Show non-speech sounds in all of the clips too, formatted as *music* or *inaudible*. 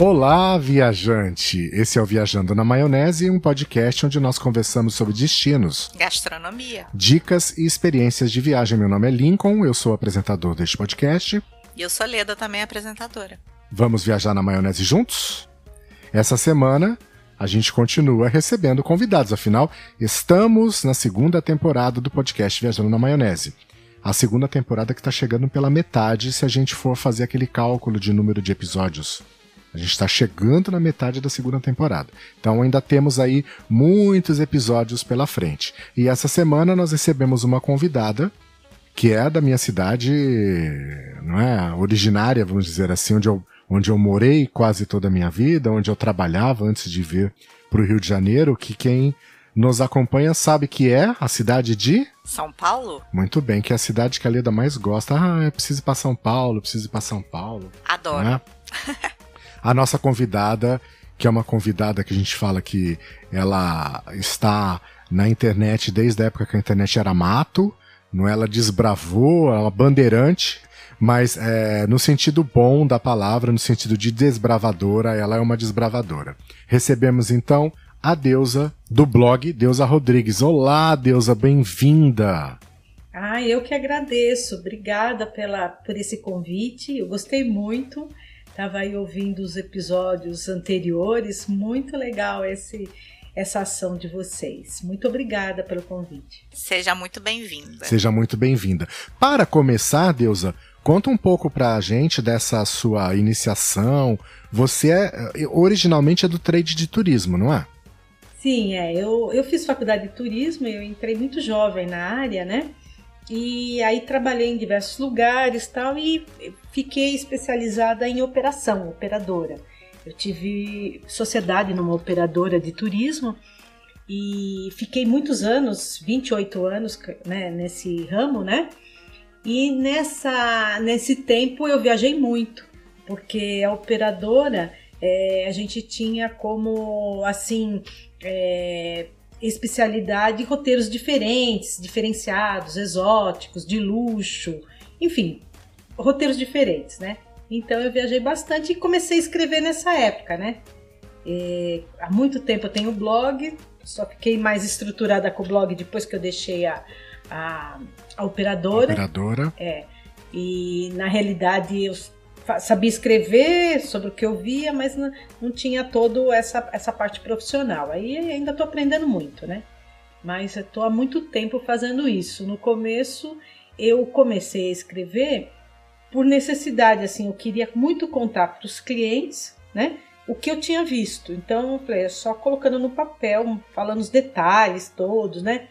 Olá, viajante! Esse é o Viajando na Maionese, um podcast onde nós conversamos sobre destinos, gastronomia, dicas e experiências de viagem. Meu nome é Lincoln, eu sou apresentador deste podcast. E eu sou Leda, também apresentadora. Vamos viajar na maionese juntos? Essa semana a gente continua recebendo convidados, afinal, estamos na segunda temporada do podcast Viajando na Maionese. A segunda temporada que está chegando pela metade se a gente for fazer aquele cálculo de número de episódios. A gente está chegando na metade da segunda temporada. Então ainda temos aí muitos episódios pela frente. E essa semana nós recebemos uma convidada que é da minha cidade, não é, originária, vamos dizer assim, onde eu, onde eu morei quase toda a minha vida, onde eu trabalhava antes de vir para o Rio de Janeiro, que quem nos acompanha sabe que é a cidade de São Paulo. Muito bem, que é a cidade que a Leda mais gosta. Ah, eu preciso ir para São Paulo, preciso ir para São Paulo. Adoro. Né? *laughs* A nossa convidada, que é uma convidada que a gente fala que ela está na internet desde a época que a internet era mato, não é? ela desbravou, ela é bandeirante, mas é, no sentido bom da palavra, no sentido de desbravadora, ela é uma desbravadora. Recebemos então a deusa do blog, Deusa Rodrigues. Olá, deusa, bem-vinda! Ah, eu que agradeço. Obrigada pela, por esse convite. Eu gostei muito. Estava aí ouvindo os episódios anteriores, muito legal esse essa ação de vocês. Muito obrigada pelo convite. Seja muito bem-vinda. Seja muito bem-vinda. Para começar, Deusa, conta um pouco para a gente dessa sua iniciação. Você é originalmente é do trade de turismo, não é? Sim, é. Eu, eu fiz faculdade de turismo, eu entrei muito jovem na área, né? E aí trabalhei em diversos lugares tal e fiquei especializada em operação, operadora. Eu tive sociedade numa operadora de turismo e fiquei muitos anos, 28 anos né, nesse ramo, né? E nessa, nesse tempo eu viajei muito, porque a operadora é, a gente tinha como assim é, especialidade roteiros diferentes, diferenciados, exóticos, de luxo, enfim, roteiros diferentes, né? Então eu viajei bastante e comecei a escrever nessa época, né? E, há muito tempo eu tenho blog, só fiquei mais estruturada com o blog depois que eu deixei a, a, a operadora. Operadora. É. E na realidade eu sabia escrever sobre o que eu via, mas não, tinha toda essa, essa parte profissional. Aí ainda estou aprendendo muito, né? Mas estou há muito tempo fazendo isso. No começo eu comecei a escrever por necessidade, assim, eu queria muito contar para os clientes, né? O que eu tinha visto. Então eu falei, é só colocando no papel, falando os detalhes todos, né?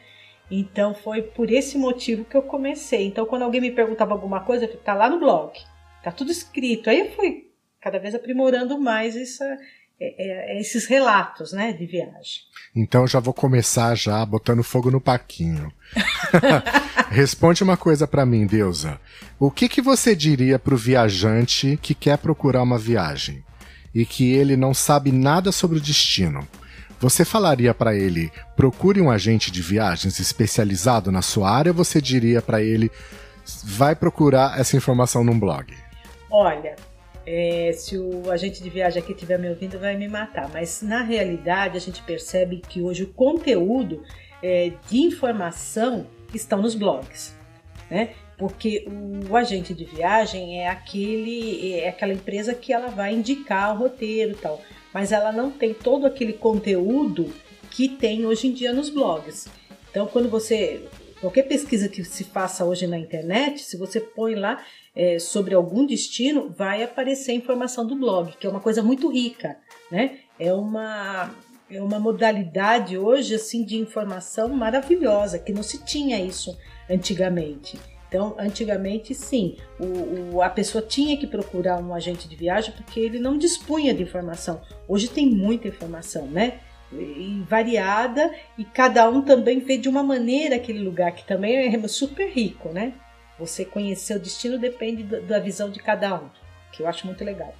Então foi por esse motivo que eu comecei. Então quando alguém me perguntava alguma coisa, eu falei, tá lá no blog. Tá tudo escrito. Aí eu fui cada vez aprimorando mais essa, é, é, esses relatos, né, de viagem. Então já vou começar já botando fogo no paquinho. *laughs* Responde uma coisa para mim, Deusa. O que que você diria para o viajante que quer procurar uma viagem e que ele não sabe nada sobre o destino? Você falaria para ele: procure um agente de viagens especializado na sua área? Ou você diria para ele: vai procurar essa informação num blog? Olha, é, se o agente de viagem aqui estiver me ouvindo, vai me matar. Mas na realidade, a gente percebe que hoje o conteúdo é, de informação estão nos blogs, né? Porque o agente de viagem é aquele, é aquela empresa que ela vai indicar o roteiro e tal, mas ela não tem todo aquele conteúdo que tem hoje em dia nos blogs. Então, quando você qualquer pesquisa que se faça hoje na internet, se você põe lá é, sobre algum destino, vai aparecer a informação do blog, que é uma coisa muito rica, né? É uma, é uma modalidade hoje assim de informação maravilhosa, que não se tinha isso antigamente. Então, antigamente, sim, o, o, a pessoa tinha que procurar um agente de viagem porque ele não dispunha de informação. Hoje tem muita informação, né? E variada, e cada um também vê de uma maneira aquele lugar, que também é super rico, né? Você conhecer o destino depende da visão de cada um, que eu acho muito legal.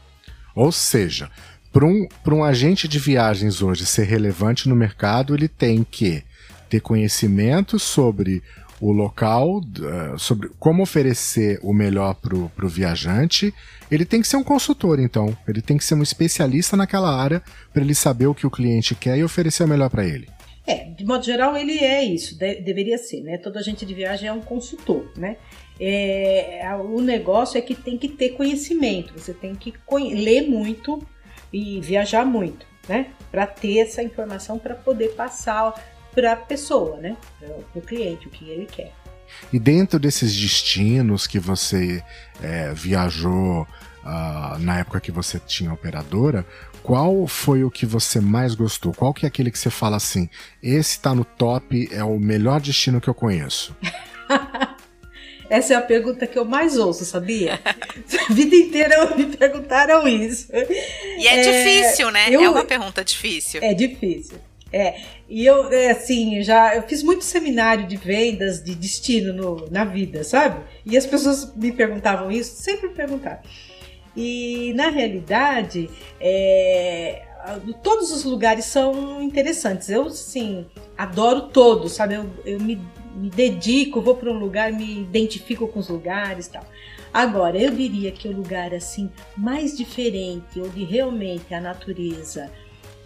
Ou seja, para um, um agente de viagens hoje ser relevante no mercado, ele tem que ter conhecimento sobre o local, uh, sobre como oferecer o melhor para o viajante. Ele tem que ser um consultor, então. Ele tem que ser um especialista naquela área para ele saber o que o cliente quer e oferecer o melhor para ele. É, de modo geral, ele é isso, de, deveria ser, né? Todo agente de viagem é um consultor, né? É, o negócio é que tem que ter conhecimento, você tem que ler muito e viajar muito, né? Para ter essa informação para poder passar para a pessoa, né? Para o cliente, o que ele quer. E dentro desses destinos que você é, viajou uh, na época que você tinha operadora, qual foi o que você mais gostou? Qual que é aquele que você fala assim, esse tá no top, é o melhor destino que eu conheço? *laughs* Essa é a pergunta que eu mais ouço, sabia? a *laughs* vida inteira *laughs* me perguntaram isso. E é, é difícil, né? Eu, é uma pergunta difícil. É difícil. É, e eu, é, assim, já eu fiz muito seminário de vendas, de destino no, na vida, sabe? E as pessoas me perguntavam isso, sempre me perguntaram. E na realidade, é, todos os lugares são interessantes. Eu, sim, adoro todos, sabe? Eu, eu me, me dedico, vou para um lugar, me identifico com os lugares tal. Agora, eu diria que o lugar assim mais diferente, onde realmente a natureza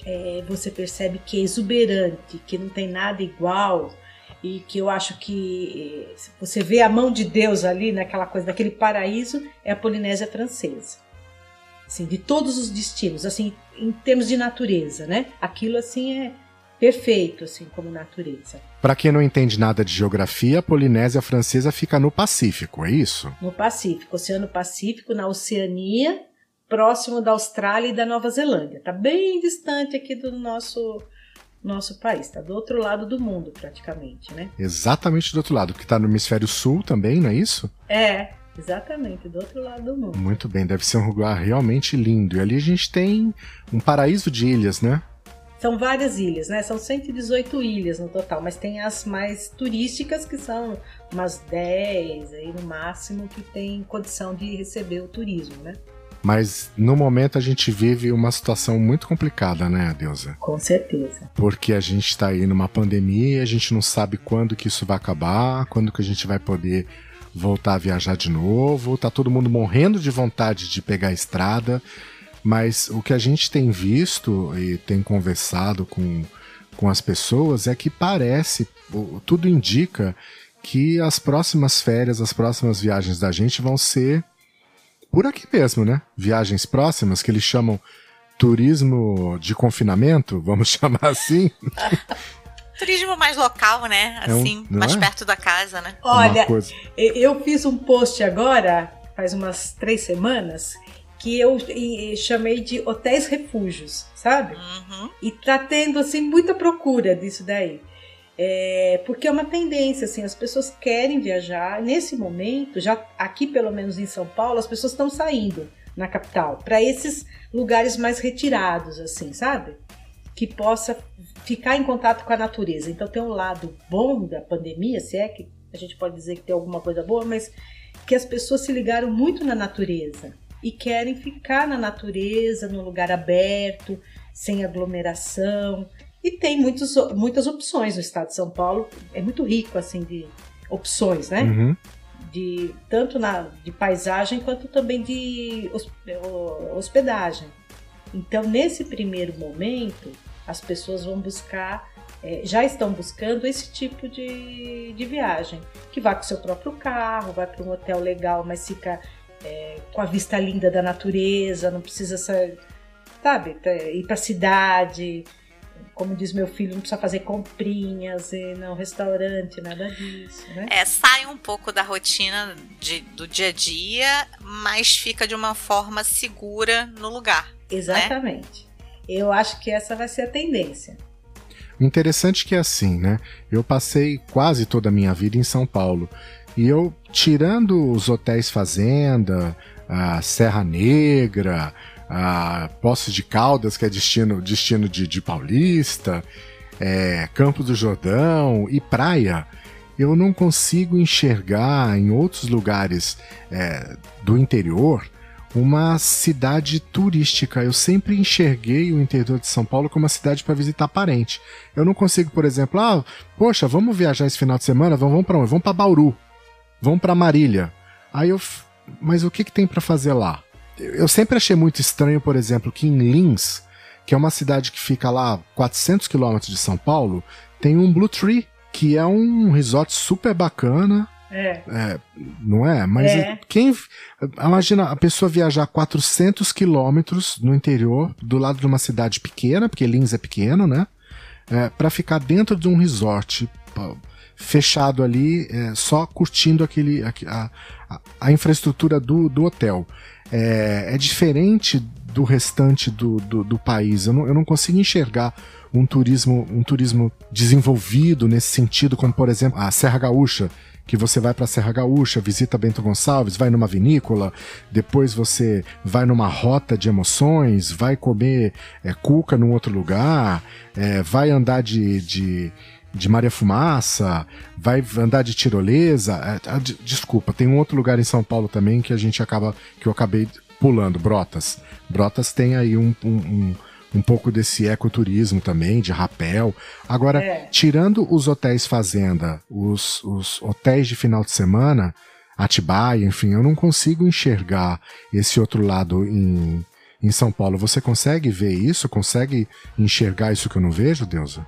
é, você percebe que é exuberante, que não tem nada igual, e que eu acho que eh, você vê a mão de Deus ali naquela coisa daquele paraíso é a Polinésia francesa. Assim, de todos os destinos, assim, em termos de natureza, né? Aquilo assim é perfeito assim como natureza. Para quem não entende nada de geografia, a Polinésia francesa fica no Pacífico, é isso? No Pacífico, Oceano Pacífico, na Oceania, próximo da Austrália e da Nova Zelândia. Tá bem distante aqui do nosso nosso país, está do outro lado do mundo praticamente, né? Exatamente do outro lado, que está no hemisfério sul também, não é isso? É, exatamente, do outro lado do mundo. Muito bem, deve ser um lugar realmente lindo. E ali a gente tem um paraíso de ilhas, né? São várias ilhas, né? São 118 ilhas no total, mas tem as mais turísticas que são umas 10 aí no máximo que tem condição de receber o turismo, né? Mas no momento a gente vive uma situação muito complicada, né, Deusa? Com certeza. Porque a gente está aí numa pandemia, a gente não sabe quando que isso vai acabar, quando que a gente vai poder voltar a viajar de novo. Tá todo mundo morrendo de vontade de pegar a estrada, mas o que a gente tem visto e tem conversado com, com as pessoas é que parece, tudo indica que as próximas férias, as próximas viagens da gente vão ser por aqui mesmo, né? Viagens próximas, que eles chamam turismo de confinamento, vamos *laughs* chamar assim. *laughs* Turismo mais local, né? Assim, é um, mais é? perto da casa, né? Olha, eu fiz um post agora, faz umas três semanas, que eu chamei de hotéis refúgios, sabe? Uhum. E tá tendo, assim, muita procura disso daí. É, porque é uma tendência, assim, as pessoas querem viajar. Nesse momento, já aqui pelo menos em São Paulo, as pessoas estão saindo na capital para esses lugares mais retirados, assim, sabe? Que possa ficar em contato com a natureza. Então tem um lado bom da pandemia, se é que a gente pode dizer que tem alguma coisa boa, mas que as pessoas se ligaram muito na natureza e querem ficar na natureza, num lugar aberto, sem aglomeração. E tem muitos, muitas opções no estado de São Paulo. É muito rico, assim, de opções, né? Uhum. De, tanto na, de paisagem quanto também de hospedagem. Então, nesse primeiro momento, as pessoas vão buscar, é, já estão buscando esse tipo de, de viagem, que vai com o seu próprio carro, vai para um hotel legal, mas fica é, com a vista linda da natureza, não precisa, sabe, ir para a cidade, como diz meu filho, não precisa fazer comprinhas, ir no restaurante, nada disso, né? É, sai um pouco da rotina de, do dia a dia, mas fica de uma forma segura no lugar. Né? Exatamente. Né? Eu acho que essa vai ser a tendência. O interessante é que é assim, né? Eu passei quase toda a minha vida em São Paulo. E eu, tirando os hotéis fazenda, a Serra Negra, a Poços de Caldas, que é destino, destino de, de paulista, é, Campos do Jordão e praia, eu não consigo enxergar em outros lugares é, do interior uma cidade turística. Eu sempre enxerguei o interior de São Paulo como uma cidade para visitar parente. Eu não consigo, por exemplo, ah, poxa, vamos viajar esse final de semana, vamos, vamos para onde? Vamos para Bauru. Vamos para Marília. Aí eu, mas o que que tem para fazer lá? Eu sempre achei muito estranho, por exemplo, que em Lins, que é uma cidade que fica lá 400 quilômetros de São Paulo, tem um Blue Tree, que é um resort super bacana, é. é. não é? Mas é. quem. Imagina a pessoa viajar 400 quilômetros no interior, do lado de uma cidade pequena, porque Lins é pequeno, né? É, para ficar dentro de um resort fechado ali, é, só curtindo aquele, a, a, a infraestrutura do, do hotel. É, é, diferente do restante do, do, do país. Eu não, eu não consigo enxergar um turismo, um turismo desenvolvido nesse sentido, como por exemplo a Serra Gaúcha que você vai para a Serra Gaúcha, visita Bento Gonçalves, vai numa vinícola, depois você vai numa rota de emoções, vai comer é, cuca num outro lugar, é, vai andar de, de, de Maria Fumaça, vai andar de tirolesa. É, desculpa, tem um outro lugar em São Paulo também que a gente acaba que eu acabei pulando, Brotas. Brotas tem aí um, um, um um pouco desse ecoturismo também, de rapel. Agora, é. tirando os hotéis fazenda, os, os hotéis de final de semana, Atibaia, enfim, eu não consigo enxergar esse outro lado em, em São Paulo. Você consegue ver isso? Consegue enxergar isso que eu não vejo, Deusa?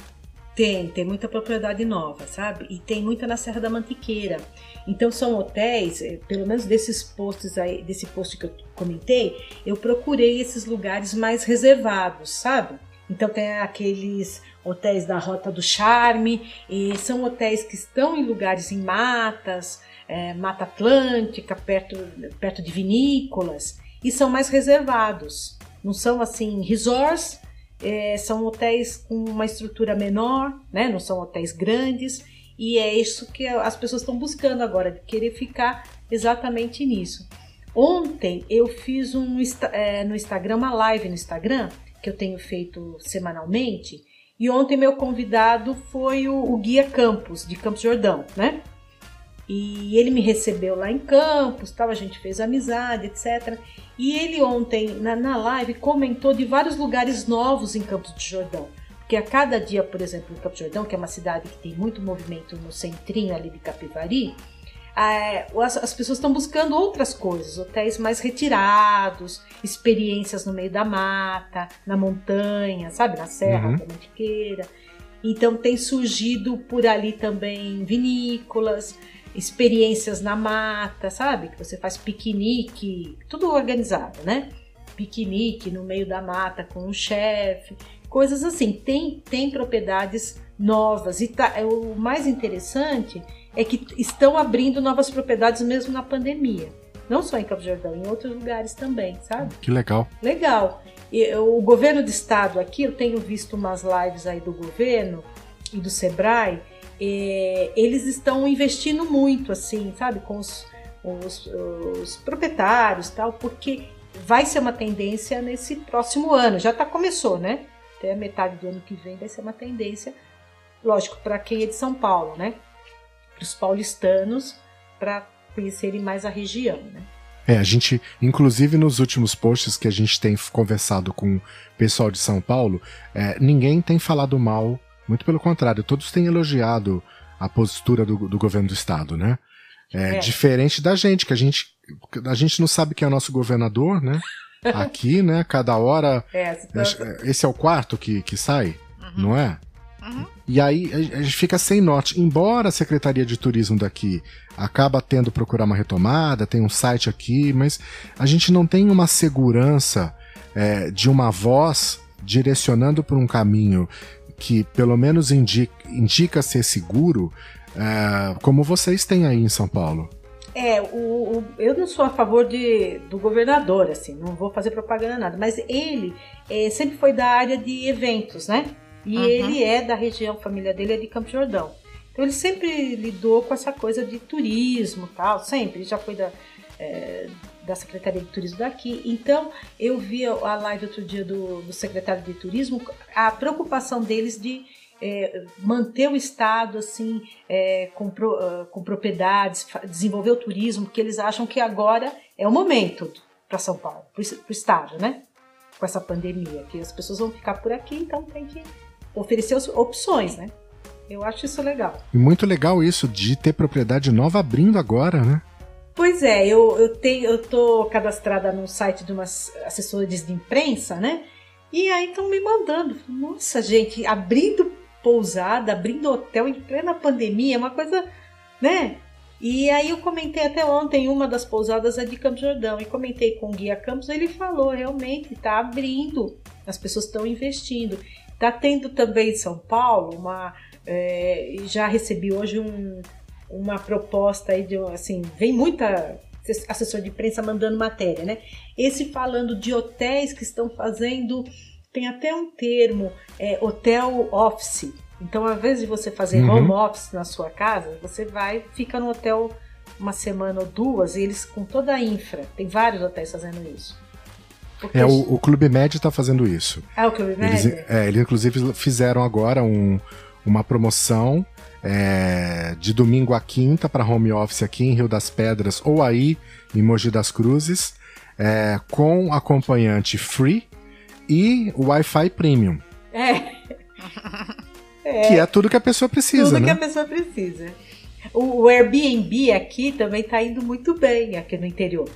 Tem, tem muita propriedade nova, sabe? E tem muita na Serra da Mantiqueira. Então são hotéis, eh, pelo menos desses posts aí, desse post que eu comentei, eu procurei esses lugares mais reservados, sabe? Então tem aqueles hotéis da Rota do Charme, e são hotéis que estão em lugares em matas, é, Mata Atlântica, perto, perto de vinícolas, e são mais reservados. Não são assim resorts, é, são hotéis com uma estrutura menor, né? não são hotéis grandes, e é isso que as pessoas estão buscando agora, de querer ficar exatamente nisso. Ontem eu fiz um, é, no Instagram, uma live no Instagram, que eu tenho feito semanalmente, e ontem meu convidado foi o, o Guia Campos, de Campos Jordão, né? E ele me recebeu lá em Campos, tal, a gente fez amizade, etc. E ele ontem, na, na live, comentou de vários lugares novos em Campos de Jordão. Porque a cada dia, por exemplo, em Campos de Jordão, que é uma cidade que tem muito movimento no centrinho ali de Capivari, é, as, as, pessoas estão buscando outras coisas, hotéis mais retirados, experiências no meio da mata, na montanha, sabe, na serra uhum. da Mantiqueira. Então tem surgido por ali também vinícolas, experiências na mata, sabe? Que você faz piquenique, tudo organizado, né? Piquenique no meio da mata com um chefe, coisas assim. Tem, tem propriedades novas e tá, é, o mais interessante é que estão abrindo novas propriedades mesmo na pandemia. Não só em Campo Jordão, em outros lugares também, sabe? Que legal. Legal. E, o governo do estado aqui, eu tenho visto umas lives aí do governo e do Sebrae, é, eles estão investindo muito, assim, sabe, com os, os, os proprietários tal, porque vai ser uma tendência nesse próximo ano. Já tá, começou, né? Até a metade do ano que vem vai ser uma tendência, lógico, para quem é de São Paulo, né? Para os paulistanos, para conhecerem mais a região, né? É, a gente, inclusive nos últimos posts que a gente tem conversado com o pessoal de São Paulo, é, ninguém tem falado mal muito pelo contrário, todos têm elogiado a postura do, do governo do estado, né? É, é, Diferente da gente, que a gente, a gente não sabe quem é o nosso governador, né? *laughs* Aqui, né? Cada hora. É, é, esse é o quarto que, que sai, uhum. não é? Uhum. E aí a gente fica sem norte. Embora a Secretaria de Turismo daqui acaba tendo procurar uma retomada, tem um site aqui, mas a gente não tem uma segurança é, de uma voz direcionando por um caminho que pelo menos indica, indica ser seguro, é, como vocês têm aí em São Paulo. É, o, o, eu não sou a favor de, do governador, assim, não vou fazer propaganda nada, mas ele é, sempre foi da área de eventos, né? E uhum. ele é da região, a família dele é de Campo Jordão. Então ele sempre lidou com essa coisa de turismo tal, sempre. Ele já foi da, é, da Secretaria de Turismo daqui. Então, eu vi a live outro dia do, do secretário de Turismo, a preocupação deles de é, manter o Estado assim é, com, pro, uh, com propriedades, desenvolver o turismo, porque eles acham que agora é o momento para São Paulo, para o estado, né? Com essa pandemia, que as pessoas vão ficar por aqui, então tem que oferecer opções, né? Eu acho isso legal. Muito legal isso de ter propriedade nova abrindo agora, né? Pois é, eu, eu tenho, eu tô cadastrada no site de umas assessores de imprensa, né? E aí estão me mandando. Nossa, gente, abrindo pousada, abrindo hotel em plena pandemia, é uma coisa, né? E aí eu comentei até ontem, uma das pousadas é de Campos Jordão, e comentei com o Guia Campos, ele falou, realmente, está abrindo, as pessoas estão investindo. Está tendo também em São Paulo uma. É, já recebi hoje um, uma proposta aí de assim, vem muita assessor de imprensa mandando matéria, né? Esse falando de hotéis que estão fazendo, tem até um termo, é, hotel office. Então, ao invés de você fazer uhum. home office na sua casa, você vai, fica no hotel uma semana ou duas, e eles com toda a infra, tem vários hotéis fazendo isso. Porque é, o, o Clube Med está fazendo isso. É o Clube Med? Eles, é, eles inclusive fizeram agora um, uma promoção é, de domingo a quinta para home office aqui em Rio das Pedras ou aí em Mogi das Cruzes, é, com acompanhante free e Wi-Fi premium. É. *laughs* é. Que é tudo que a pessoa precisa. Tudo né? que a pessoa precisa. O, o Airbnb aqui também está indo muito bem aqui no interior.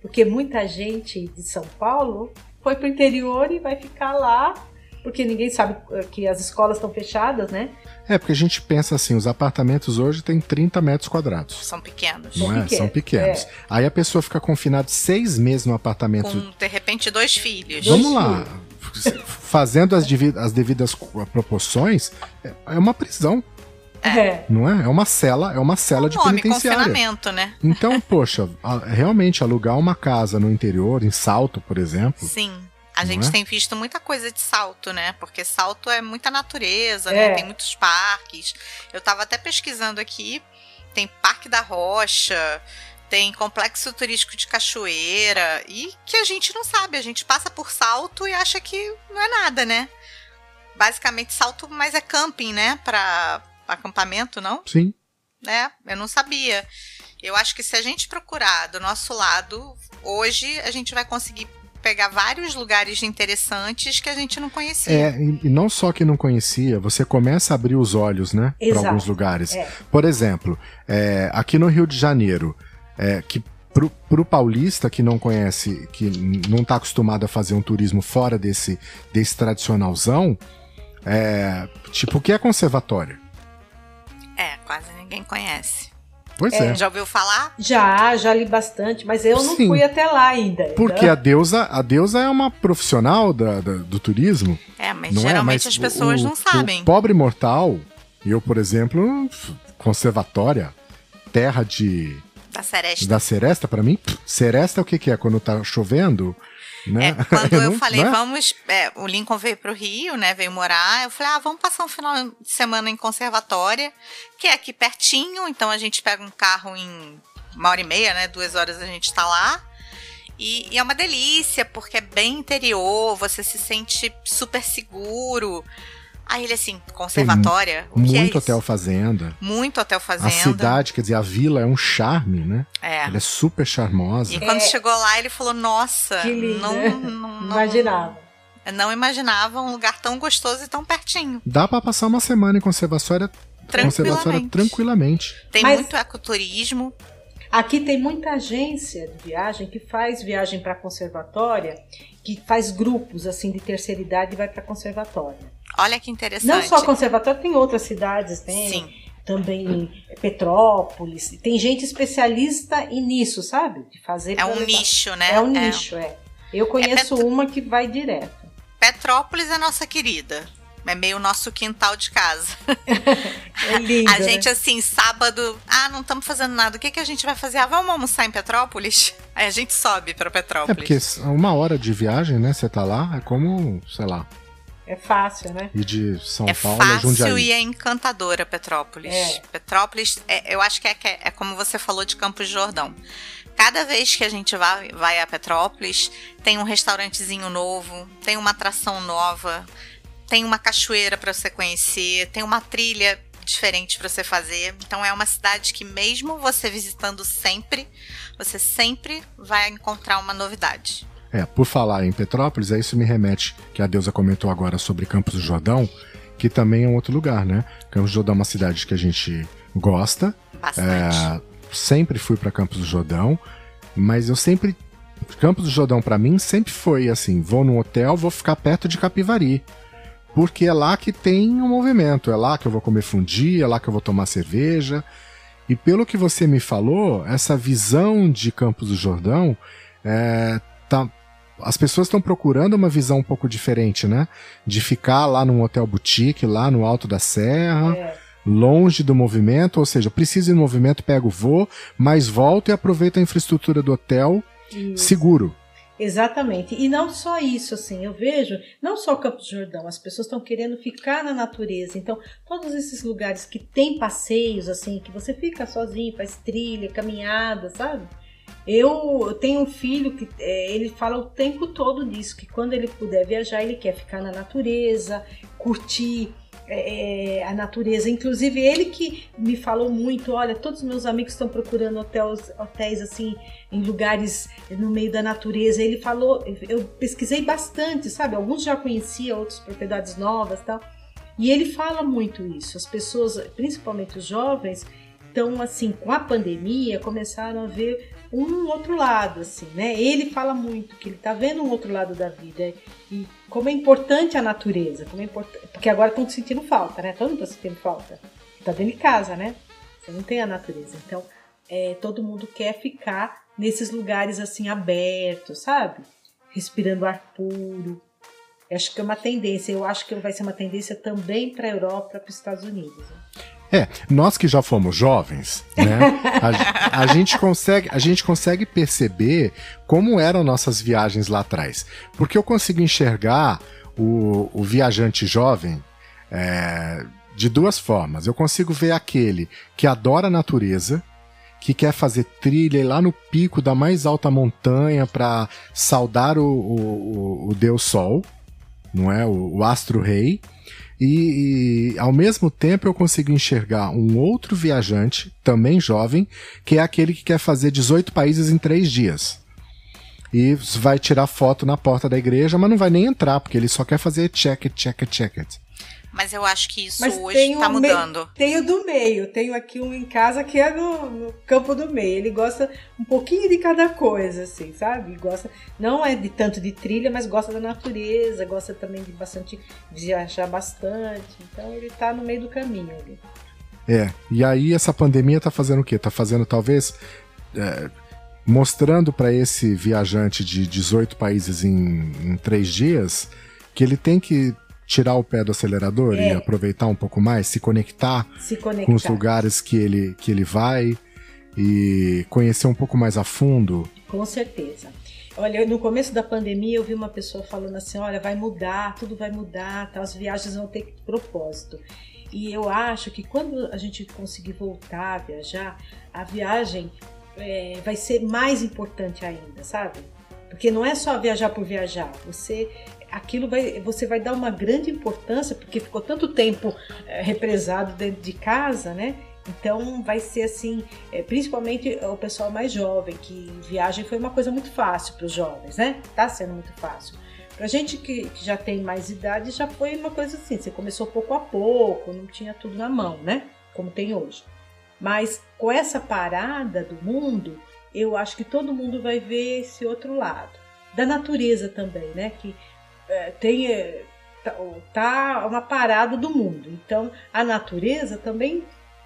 Porque muita gente de São Paulo foi para o interior e vai ficar lá porque ninguém sabe eh, que as escolas estão fechadas, né? É, porque a gente pensa assim, os apartamentos hoje têm 30 metros quadrados. São pequenos. Não São é? pequenos. São pequenos. É. Aí a pessoa fica confinada seis meses no apartamento. Com, de repente, dois filhos. Vamos lá. *laughs* Fazendo as, as devidas proporções, é uma prisão. É. Não é? É uma cela, é uma cela de nome, penitenciária. confinamento, né? Então, poxa, realmente alugar uma casa no interior, em Salto, por exemplo. Sim a gente é? tem visto muita coisa de salto, né? Porque salto é muita natureza, né? é. né? Tem muitos parques. Eu tava até pesquisando aqui, tem Parque da Rocha, tem complexo turístico de cachoeira e que a gente não sabe, a gente passa por salto e acha que não é nada, né? Basicamente salto, mas é camping, né? Para acampamento, não? Sim. É, eu não sabia. Eu acho que se a gente procurar do nosso lado, hoje a gente vai conseguir pegar vários lugares interessantes que a gente não conhecia. É, e não só que não conhecia, você começa a abrir os olhos, né? Para alguns lugares. É. Por exemplo, é, aqui no Rio de Janeiro, é, que pro, pro paulista que não conhece, que não está acostumado a fazer um turismo fora desse, desse tradicionalzão, é, tipo, o que é conservatório? É, quase ninguém conhece. Pois é. é. Já ouviu falar? Já, já li bastante, mas eu não Sim. fui até lá ainda. Porque então... a deusa, a deusa é uma profissional da, da do turismo. É, mas é? geralmente é? mas as pessoas o, não sabem. O pobre mortal, eu, por exemplo, conservatória, terra de da seresta. Da seresta, para mim, seresta é o que, que é? Quando tá chovendo, né? É, quando *laughs* eu, falei, é? vamos. É, o Lincoln veio para o Rio, né? Veio morar. Eu falei, ah, vamos passar um final de semana em conservatória, que é aqui pertinho. Então a gente pega um carro em uma hora e meia, né? Duas horas a gente está lá. E, e, é uma delícia, porque é bem interior, você se sente super seguro. Aí ele assim, conservatória. Tem muito é hotel fazenda. Muito hotel fazenda. A cidade, quer dizer, a vila é um charme, né? É. Ela é super charmosa. E quando é. chegou lá, ele falou: Nossa, não, não, não, *laughs* imaginava. Não imaginava um lugar tão gostoso e tão pertinho. Dá para passar uma semana em conservatória tranquilamente. Conservatória tranquilamente. Tem Mas... muito ecoturismo. Aqui tem muita agência de viagem que faz viagem para conservatória, que faz grupos assim de terceira idade e vai para conservatória. Olha que interessante. Não só conservatório, tem outras cidades, tem Sim. também Petrópolis. Tem gente especialista nisso, sabe? De fazer. É um nicho, né? É um é. nicho, é. Eu conheço é uma que vai direto. Petrópolis é nossa querida. É meio nosso quintal de casa. *laughs* É lindo, a gente, né? assim, sábado, ah, não estamos fazendo nada. O que, que a gente vai fazer? Ah, vamos almoçar em Petrópolis? Aí a gente sobe para Petrópolis. É porque uma hora de viagem, né? Você tá lá, é como, sei lá, é fácil, né? E de São é Paulo a Jundiaí. É fácil e é encantadora Petrópolis. É. Petrópolis, é, eu acho que é, é, como você falou de Campos de Jordão. Cada vez que a gente vai, vai a Petrópolis, tem um restaurantezinho novo, tem uma atração nova, tem uma cachoeira para você conhecer, tem uma trilha diferentes para você fazer. Então é uma cidade que mesmo você visitando sempre, você sempre vai encontrar uma novidade. É, por falar em Petrópolis, isso me remete que a Deusa comentou agora sobre Campos do Jordão, que também é um outro lugar, né? Campos do Jordão é uma cidade que a gente gosta. Bastante. É, sempre fui para Campos do Jordão, mas eu sempre Campos do Jordão para mim sempre foi assim, vou num hotel, vou ficar perto de Capivari. Porque é lá que tem um movimento, é lá que eu vou comer fundi, é lá que eu vou tomar cerveja. E pelo que você me falou, essa visão de Campos do Jordão é, as pessoas estão procurando uma visão um pouco diferente, né? De ficar lá num hotel boutique, lá no alto da serra, é. longe do movimento, ou seja, preciso ir no movimento, pego o voo, mas volto e aproveito a infraestrutura do hotel isso. seguro. Exatamente. E não só isso, assim, eu vejo, não só Campos do Jordão, as pessoas estão querendo ficar na natureza. Então, todos esses lugares que tem passeios, assim, que você fica sozinho, faz trilha, caminhada, sabe? Eu, tenho um filho que é, ele fala o tempo todo disso, que quando ele puder viajar, ele quer ficar na natureza, curtir é, é, a natureza. Inclusive, ele que me falou muito: olha, todos os meus amigos estão procurando hotéis, hotéis assim, em lugares no meio da natureza. Ele falou, eu pesquisei bastante, sabe? Alguns já conhecia, outras propriedades novas tal. E ele fala muito isso. As pessoas, principalmente os jovens, estão assim, com a pandemia, começaram a ver um outro lado, assim, né? Ele fala muito que ele tá vendo um outro lado da vida e como é importante a natureza, como é importante, porque agora estão sentindo falta, né? Todo mundo está sentindo falta. Tá dentro de casa, né? Você não tem a natureza, então é, todo mundo quer ficar nesses lugares assim abertos, sabe? Respirando ar puro. Acho que é uma tendência. Eu acho que vai ser uma tendência também para a Europa, para os Estados Unidos. Né? É, nós que já fomos jovens, né? A, a, gente consegue, a gente consegue perceber como eram nossas viagens lá atrás. Porque eu consigo enxergar o, o viajante jovem é, de duas formas. Eu consigo ver aquele que adora a natureza, que quer fazer trilha lá no pico da mais alta montanha para saudar o, o, o, Deus Sol, não é? O, o astro rei. E, e, ao mesmo tempo eu consigo enxergar um outro viajante, também jovem, que é aquele que quer fazer 18 países em 3 dias. E vai tirar foto na porta da igreja, mas não vai nem entrar, porque ele só quer fazer check it, check it, check it. Mas eu acho que isso Mas hoje está um mudando. Tenho do meio. Tenho aqui um em casa que é no, no, campo do meio. Ele gosta um pouquinho de cada coisa, assim, sabe? Gosta, não é de tanto de trilha, mas gosta da natureza, gosta também de bastante viajar bastante. Então ele está no meio do caminho ali. É, e aí essa pandemia está fazendo o quê? Está fazendo talvez é, mostrando para esse viajante de 18 países em, em três dias que ele tem que tirar o pé do acelerador é. e aproveitar um pouco mais, se conectar, se conectar, com os lugares que ele, que ele vai e conhecer um pouco mais a fundo. Com certeza. Olha, no começo da pandemia eu vi uma pessoa falando assim, olha, vai mudar, tudo vai mudar, tá? as viagens vão ter propósito. E eu acho que quando a gente conseguir voltar a viajar, a viagem é, vai ser mais importante ainda, sabe? Porque não é só viajar por viajar, você aquilo vai, você vai dar uma grande importância, porque ficou tanto tempo é, represado dentro de casa, né? Então vai ser assim, é, principalmente o pessoal mais jovem, que viagem foi uma coisa muito fácil para os jovens, né? Tá sendo muito fácil. Para gente que, que, já tem mais idade, já foi uma coisa assim, você começou pouco a pouco, não tinha tudo na mão, né? Como tem hoje. Mas com essa parada do mundo, eu acho que todo mundo vai ver esse outro lado. Da natureza também, né? Que é, tem é, tá, tá uma parada do mundo. Então a natureza também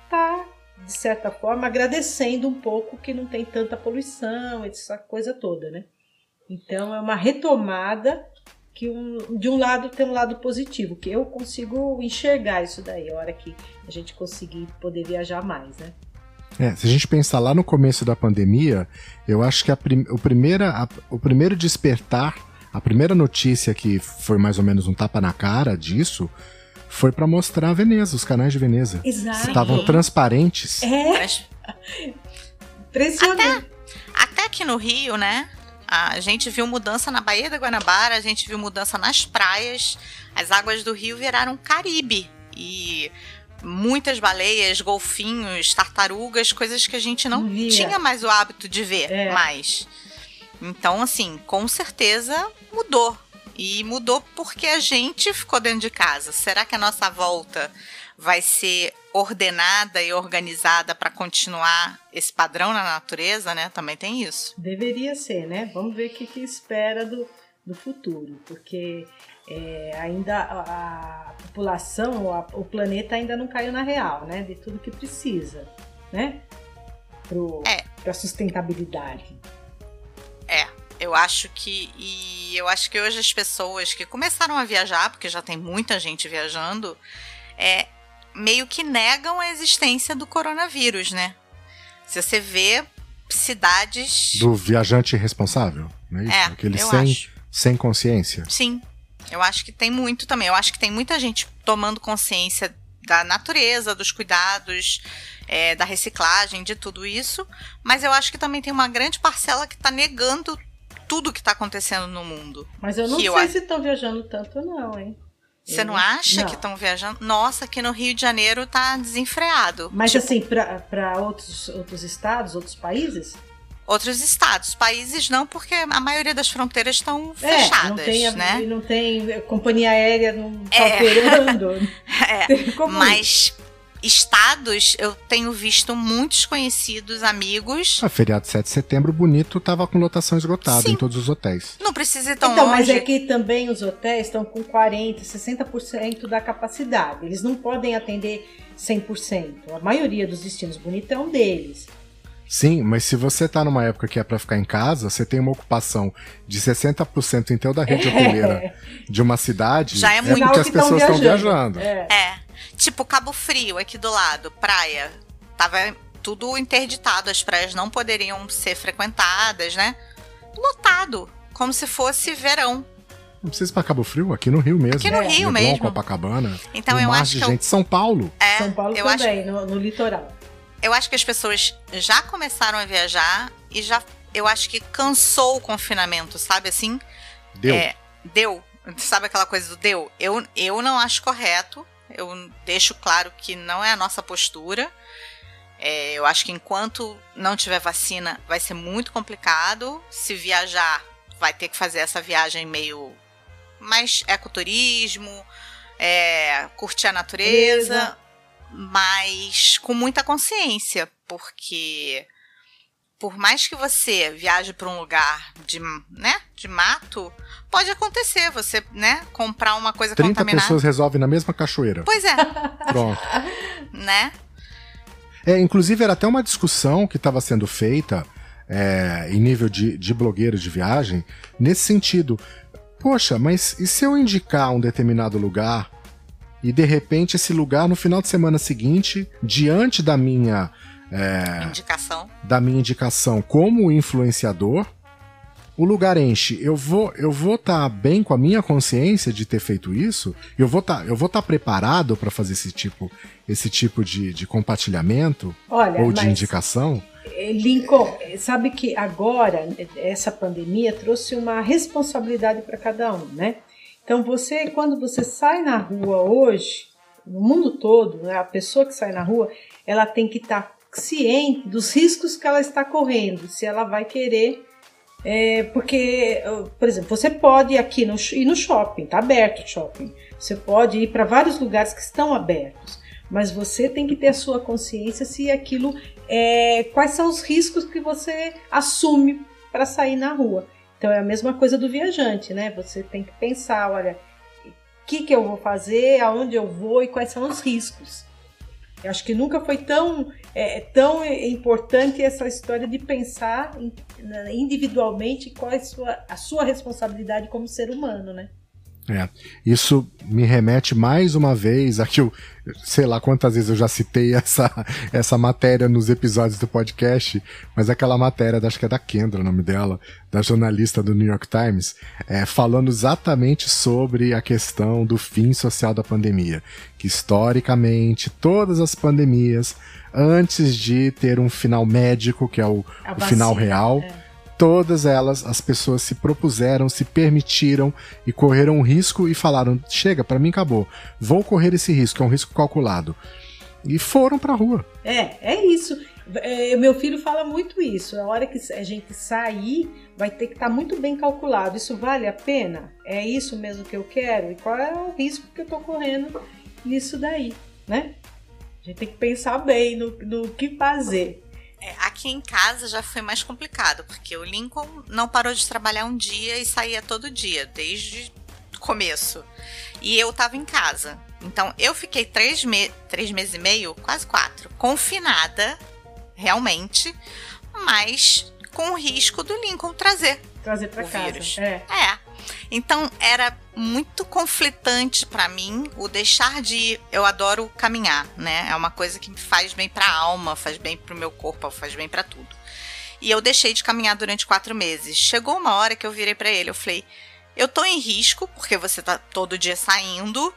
tá de certa forma agradecendo um pouco que não tem tanta poluição, essa coisa toda, né? Então é uma retomada que um, de um lado tem um lado positivo, que eu consigo enxergar isso daí, a hora que a gente conseguir poder viajar mais, né? É, se a gente pensar lá no começo da pandemia, eu acho que a prim o, primeira, a, o primeiro despertar a primeira notícia que foi mais ou menos um tapa na cara disso foi para mostrar a Veneza, os canais de Veneza. Exato. Estavam transparentes. É. Impressionante. Até, até aqui no Rio, né? A gente viu mudança na Baía da Guanabara, a gente viu mudança nas praias. As águas do rio viraram Caribe. E muitas baleias, golfinhos, tartarugas, coisas que a gente não Via. tinha mais o hábito de ver é. mais. Então, assim, com certeza mudou. E mudou porque a gente ficou dentro de casa. Será que a nossa volta vai ser ordenada e organizada para continuar esse padrão na natureza, né? Também tem isso. Deveria ser, né? Vamos ver o que, que espera do, do futuro, porque é, ainda a, a população, a, o planeta ainda não caiu na real, né? De tudo que precisa, né? Para é. sustentabilidade. É, eu acho que e eu acho que hoje as pessoas que começaram a viajar, porque já tem muita gente viajando, é meio que negam a existência do coronavírus, né? Se você vê cidades do viajante responsável, né? É, Aquele sem acho. sem consciência. Sim. Eu acho que tem muito também. Eu acho que tem muita gente tomando consciência da natureza, dos cuidados, é, da reciclagem, de tudo isso. Mas eu acho que também tem uma grande parcela que está negando tudo que está acontecendo no mundo. Mas eu não sei eu... se estão viajando tanto, não, hein? Você não acha não. que estão viajando? Nossa, aqui no Rio de Janeiro tá desenfreado. Mas tipo, assim, para outros, outros estados, outros países? Outros estados. Países não, porque a maioria das fronteiras estão é, fechadas, não tem, né? Não tem companhia aérea não tá é. operando. *laughs* é. Mas estados, eu tenho visto muitos conhecidos, amigos. A feriado 7 de setembro, bonito, tava com lotação esgotada Sim. em todos os hotéis. Não precisa ir tão então, longe. Mas é que também os hotéis estão com 40%, 60% da capacidade. Eles não podem atender 100%. A maioria dos destinos bonitos é um deles. Sim, mas se você tá numa época que é para ficar em casa, você tem uma ocupação de 60% então da rede *laughs* hoteleira de uma cidade, já é, é muito porque as pessoas estão viajando. É. é. Tipo Cabo Frio aqui do lado, praia. Tava tudo interditado, as praias não poderiam ser frequentadas, né? Lotado, como se fosse verão. Não precisa ir pra Cabo Frio, aqui no Rio mesmo. Aqui no é. Rio Leblon, mesmo. Copacabana. Então eu acho de que gente. Eu... São Paulo. É, São Paulo eu também, acho... no, no litoral eu acho que as pessoas já começaram a viajar e já eu acho que cansou o confinamento, sabe assim? Deu. É, deu. Sabe aquela coisa do deu? Eu, eu não acho correto. Eu deixo claro que não é a nossa postura. É, eu acho que enquanto não tiver vacina, vai ser muito complicado. Se viajar, vai ter que fazer essa viagem meio mais ecoturismo, é, curtir a natureza. Mas com muita consciência, porque por mais que você viaje para um lugar de, né, de mato, pode acontecer você, né, comprar uma coisa 30 contaminada. pessoas resolvem na mesma cachoeira. Pois é. Pronto. *laughs* né? É, inclusive era até uma discussão que estava sendo feita é, em nível de, de blogueiros de viagem, nesse sentido. Poxa, mas e se eu indicar um determinado lugar e de repente esse lugar no final de semana seguinte, diante da minha é, indicação, da minha indicação como influenciador, o lugar enche. Eu vou eu vou estar tá bem com a minha consciência de ter feito isso. Eu vou tá, eu vou estar tá preparado para fazer esse tipo esse tipo de, de compartilhamento Olha, ou de indicação. Eh, Lincoln, sabe que agora essa pandemia trouxe uma responsabilidade para cada um, né? Então você, quando você sai na rua hoje, no mundo todo, né, a pessoa que sai na rua, ela tem que estar tá ciente dos riscos que ela está correndo, se ela vai querer é, porque, por exemplo, você pode ir aqui no, ir no shopping, tá aberto o shopping. Você pode ir para vários lugares que estão abertos, mas você tem que ter a sua consciência se aquilo é, quais são os riscos que você assume para sair na rua. Então é a mesma coisa do viajante, né? Você tem que pensar, olha, o que, que eu vou fazer, aonde eu vou e quais são os riscos. Eu acho que nunca foi tão, é, tão importante essa história de pensar individualmente qual é a sua, a sua responsabilidade como ser humano, né? É, isso me remete mais uma vez a que eu, sei lá quantas vezes eu já citei essa, essa matéria nos episódios do podcast, mas aquela matéria, acho que é da Kendra o nome dela, da jornalista do New York Times, é, falando exatamente sobre a questão do fim social da pandemia. Que historicamente, todas as pandemias, antes de ter um final médico, que é o, o final real, é todas elas, as pessoas se propuseram, se permitiram e correram um risco e falaram: chega, para mim acabou, vou correr esse risco, é um risco calculado. e foram pra rua. É, é isso. É, meu filho fala muito isso. A hora que a gente sair, vai ter que estar tá muito bem calculado. Isso vale a pena? É isso mesmo que eu quero? E qual é o risco que eu estou correndo nisso daí, né? A gente tem que pensar bem no, no que fazer. É, aqui em casa já foi mais complicado, porque o Lincoln não parou de trabalhar um dia e saía todo dia, desde o começo. E eu estava em casa. Então eu fiquei três, me três meses e meio, quase quatro, confinada realmente, mas com o risco do Lincoln trazer. Trazer para casa. Vírus. É. é. Então era muito conflitante para mim o deixar de ir. Eu adoro caminhar, né? É uma coisa que me faz bem para a alma, faz bem para o meu corpo, faz bem para tudo. E eu deixei de caminhar durante quatro meses. Chegou uma hora que eu virei para ele, eu falei: eu tô em risco porque você tá todo dia saindo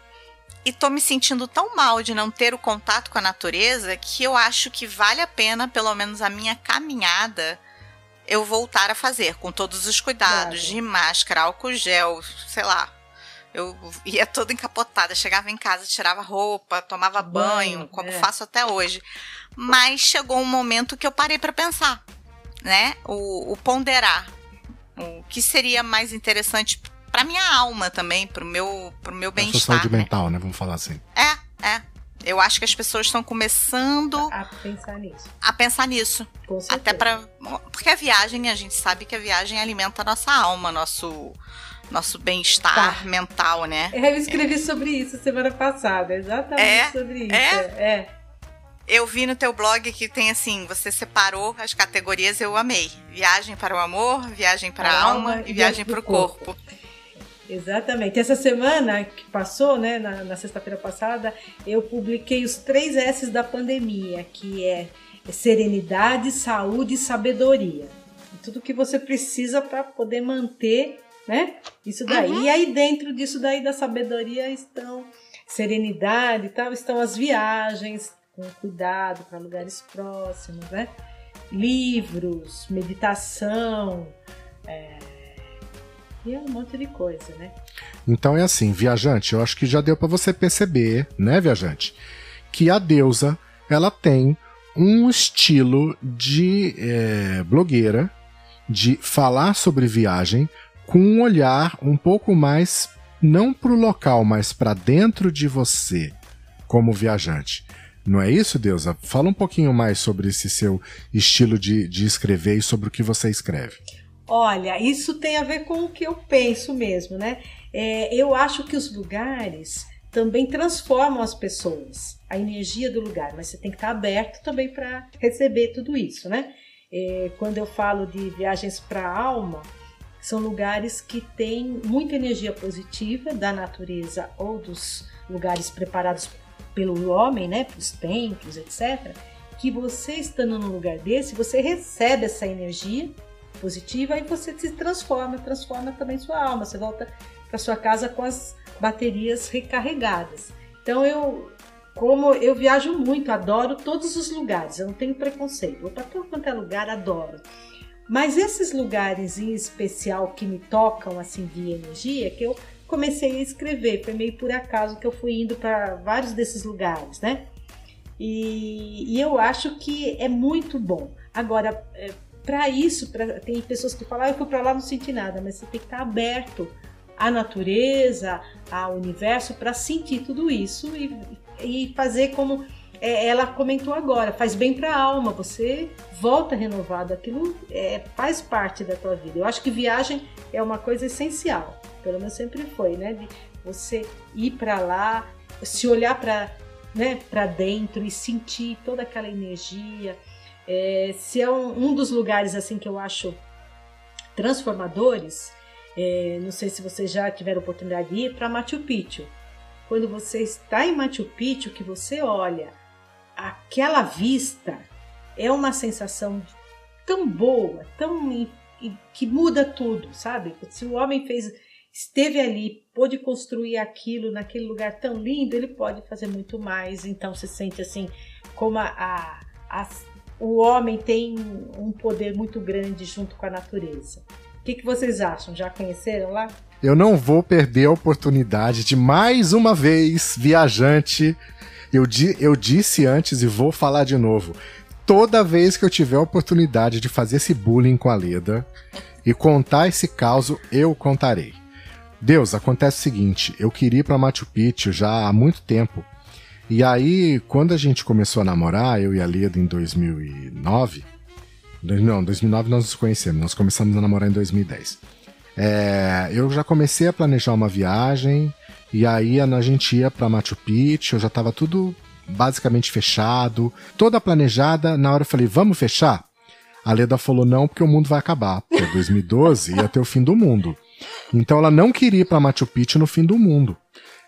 e tô me sentindo tão mal de não ter o contato com a natureza que eu acho que vale a pena, pelo menos a minha caminhada, eu voltar a fazer, com todos os cuidados, claro. de máscara, álcool gel, sei lá. Eu ia toda encapotada, chegava em casa, tirava roupa, tomava banho, banho como é. faço até hoje. Mas chegou um momento que eu parei para pensar, né? O, o ponderar. O que seria mais interessante pra minha alma também, pro meu, pro meu bem-estar. saúde né? mental, né? Vamos falar assim. É, é. Eu acho que as pessoas estão começando a pensar nisso. A pensar nisso. Até para porque a viagem, a gente sabe que a viagem alimenta a nossa alma, nosso nosso bem-estar tá. mental, né? É, eu escrevi é. sobre isso semana passada, exatamente é? sobre isso. É? é. Eu vi no teu blog que tem assim, você separou as categorias, eu amei. Viagem para o amor, viagem para a alma, alma e viagem para o corpo. corpo. Exatamente. Essa semana que passou, né, na, na sexta-feira passada, eu publiquei os três S's da pandemia, que é serenidade, saúde e sabedoria. Tudo que você precisa para poder manter, né? Isso daí. Uhum. E aí dentro disso daí da sabedoria estão serenidade e tal, estão as viagens com cuidado para lugares próximos, né? Livros, meditação, é, e um monte de coisa, né? Então é assim, viajante, eu acho que já deu para você perceber, né, viajante, que a deusa ela tem um estilo de é, blogueira de falar sobre viagem com um olhar um pouco mais não para o local, mas para dentro de você, como viajante. Não é isso, Deusa? Fala um pouquinho mais sobre esse seu estilo de, de escrever e sobre o que você escreve. Olha, isso tem a ver com o que eu penso mesmo, né? É, eu acho que os lugares também transformam as pessoas, a energia do lugar, mas você tem que estar aberto também para receber tudo isso, né? É, quando eu falo de viagens para a alma, são lugares que têm muita energia positiva da natureza ou dos lugares preparados pelo homem, né? Os templos, etc. Que você estando num lugar desse, você recebe essa energia positiva e você se transforma, transforma também sua alma. Você volta para sua casa com as baterias recarregadas. Então eu, como eu viajo muito, adoro todos os lugares. Eu não tenho preconceito. Vou para todo quanto é lugar, adoro. Mas esses lugares em especial que me tocam assim de energia, que eu comecei a escrever, foi meio por acaso que eu fui indo para vários desses lugares, né? E, e, eu acho que é muito bom. Agora, é, para isso, pra, tem pessoas que falam, ah, eu fui para lá não senti nada, mas você tem que estar tá aberto à natureza, ao universo, para sentir tudo isso e, e fazer como é, ela comentou agora, faz bem para a alma, você volta renovado, aquilo é, faz parte da tua vida. Eu acho que viagem é uma coisa essencial, pelo menos sempre foi, né? De você ir para lá, se olhar para né, para dentro e sentir toda aquela energia é, se é um, um, dos lugares assim que eu acho transformadores, é, não sei se vocês já tiveram oportunidade de ir para Machu Picchu. Quando você está em Machu Picchu, que você olha aquela vista, é uma sensação tão boa, tão que muda tudo, sabe? Se o homem fez, esteve ali, pôde construir aquilo naquele lugar tão lindo, ele pode fazer muito mais. Então se sente assim como a, a, a o homem tem um poder muito grande junto com a natureza. O que, que vocês acham? Já conheceram lá? Eu não vou perder a oportunidade de mais uma vez, viajante, Eu, di eu disse antes e vou falar de novo. Toda vez que eu tiver a oportunidade de fazer esse bullying com a Leda e contar esse caos, eu contarei. Deus, acontece o seguinte, eu queria ir pra Machu Picchu já há muito tempo. E aí, quando a gente começou a namorar, eu e a Leda em 2009, não, 2009 nós nos conhecemos, nós começamos a namorar em 2010. É, eu já comecei a planejar uma viagem, e aí a gente ia pra Machu Picchu, já tava tudo basicamente fechado, toda planejada. Na hora eu falei, vamos fechar? A Leda falou não, porque o mundo vai acabar. Porque 2012 ia ter o fim do mundo. Então ela não queria ir pra Machu Picchu no fim do mundo.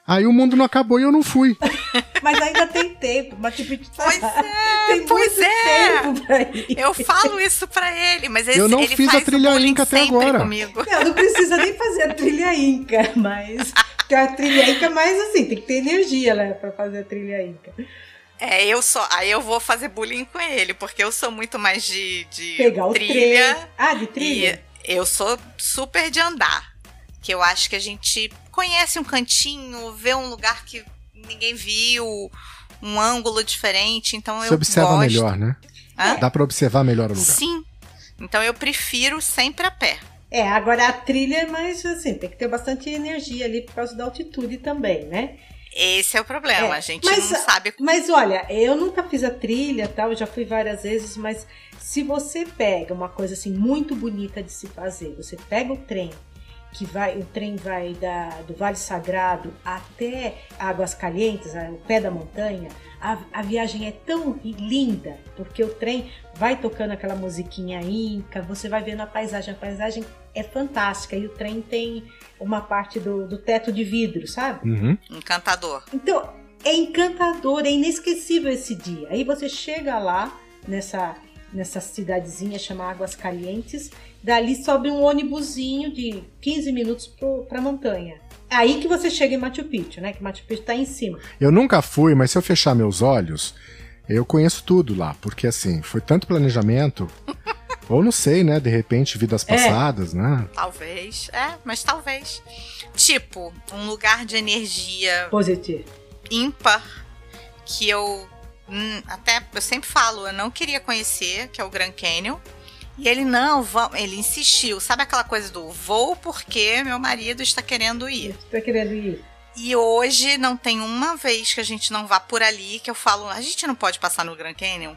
Aí o mundo não acabou e eu não fui. *laughs* Mas ainda tem tempo. Picchu tá... *laughs* Pois é, tem pois é. Eu falo isso pra ele, mas eu não ele fiz a trilha Inca até agora. Comigo. Não, não precisa nem fazer a trilha Inca, mas que a trilha Inca, mais assim, tem que ter energia, né, pra fazer a trilha Inca. É, eu só. Aí eu vou fazer bullying com ele, porque eu sou muito mais de, de Pegar o trilha. Trem. Ah, de trilha? eu sou super de andar. Que eu acho que a gente conhece um cantinho, vê um lugar que ninguém viu, um ângulo diferente, então Você eu observa gosto. melhor, né? Hã? Dá para observar melhor o lugar. Sim. Então eu prefiro sempre a pé. É, agora a trilha é mais assim, tem que ter bastante energia ali por causa da altitude também, né? Esse é o problema, é, a gente mas, não sabe. Mas olha, eu nunca fiz a trilha, tal, já fui várias vezes, mas se você pega uma coisa assim muito bonita de se fazer, você pega o trem que vai, o trem vai da, do Vale Sagrado até Águas Calientes, o pé da montanha, a, a, viagem é tão linda, porque o trem vai tocando aquela musiquinha inca, você vai vendo a paisagem, a paisagem é fantástica e o trem tem uma parte do, do teto de vidro, sabe? Uhum. Encantador. Então, é encantador, é inesquecível esse dia. Aí você chega lá, nessa, nessa cidadezinha chamada Águas Calientes, dali sobe um ônibusinho de 15 minutos para a montanha. É aí que você chega em Machu Picchu, né? Que Machu Picchu está em cima. Eu nunca fui, mas se eu fechar meus olhos, eu conheço tudo lá, porque assim, foi tanto planejamento. *laughs* Ou não sei, né? De repente, vidas é. passadas, é. né? Talvez. É, mas talvez. Tipo, um lugar de energia. Positivo. ímpar. Que eu. Hum, até eu sempre falo, eu não queria conhecer, que é o Grand Canyon. E ele, não, vamos, ele insistiu. Sabe aquela coisa do vou porque meu marido está querendo ir? Está querendo ir. E hoje não tem uma vez que a gente não vá por ali que eu falo, a gente não pode passar no Grand Canyon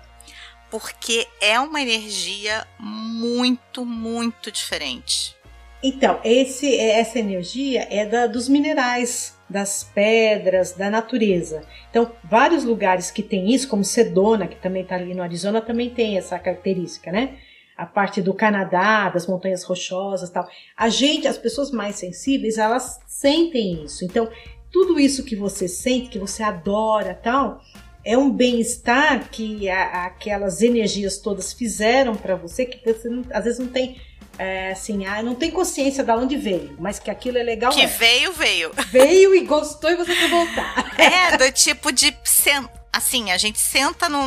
porque é uma energia muito, muito diferente. Então, esse, essa energia é da, dos minerais, das pedras, da natureza. Então, vários lugares que tem isso, como Sedona, que também está ali no Arizona, também tem essa característica, né? A parte do Canadá, das montanhas rochosas tal. A gente, as pessoas mais sensíveis, elas sentem isso. Então, tudo isso que você sente, que você adora tal, é um bem-estar que a, aquelas energias todas fizeram para você que você não, às vezes não tem é, assim, ah, não tem consciência de onde veio, mas que aquilo é legal. Que é. veio, veio. Veio e gostou e você quer voltar. *laughs* É, do tipo de. Assim, a gente senta num,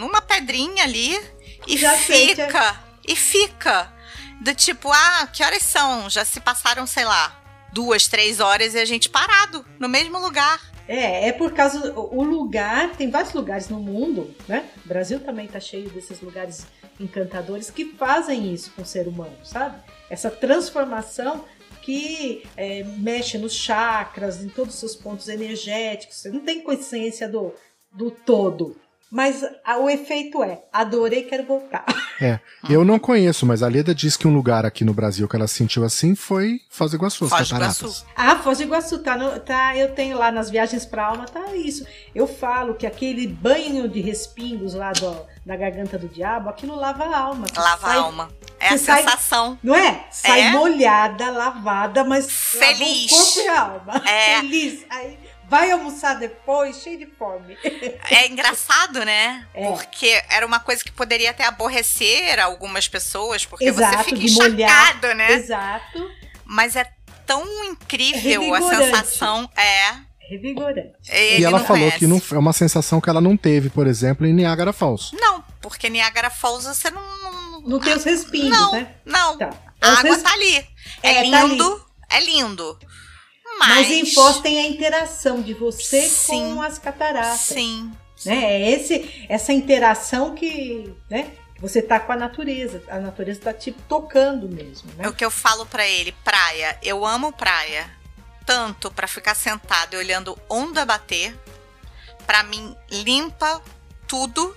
numa pedrinha ali e Já fica. Sente. E fica. Do tipo, ah, que horas são? Já se passaram, sei lá, duas, três horas e a gente parado no mesmo lugar. É, é por causa o lugar, tem vários lugares no mundo, né? O Brasil também tá cheio desses lugares encantadores que fazem isso com o ser humano, sabe? Essa transformação que é, mexe nos chakras, em todos os seus pontos energéticos. Você não tem consciência do, do todo. Mas a, o efeito é, adorei, quero voltar. É, eu não conheço, mas a Leda disse que um lugar aqui no Brasil que ela sentiu assim foi Foz do Iguaçu, Foz do Iguaçu. Ah, Foz do Iguaçu, tá, no, tá, eu tenho lá nas viagens pra alma, tá isso. Eu falo que aquele banho de respingos lá do, da garganta do diabo, aquilo lava a alma. Lava sai, a alma. É a sai, sensação. Não é? Sai é? molhada, lavada, mas feliz. corpo e alma. É. Feliz. Aí vai almoçar depois, cheio de fome. *laughs* É engraçado, né? É. Porque era uma coisa que poderia até aborrecer algumas pessoas, porque Exato, você fica encharcado, né? Exato. Mas é tão incrível a sensação. É. Revigorante. e ela falou conhece. que não, é uma sensação que ela não teve, por exemplo, em Niagara Falls. Não, porque Niagara Falls você não. Não, não tem os respingos, não, né? Não, tá. A água res... tá ali. É, é lindo, tá ali. é lindo mais. Mas em Foz tem a interação de você Sim. com as cataratas. Sim. Né? É esse, essa interação que, né? Você tá com a natureza, a natureza tá te tocando mesmo, né? É o que eu falo para ele, praia. Eu amo praia, tanto para ficar sentado e olhando onda bater, para mim limpa tudo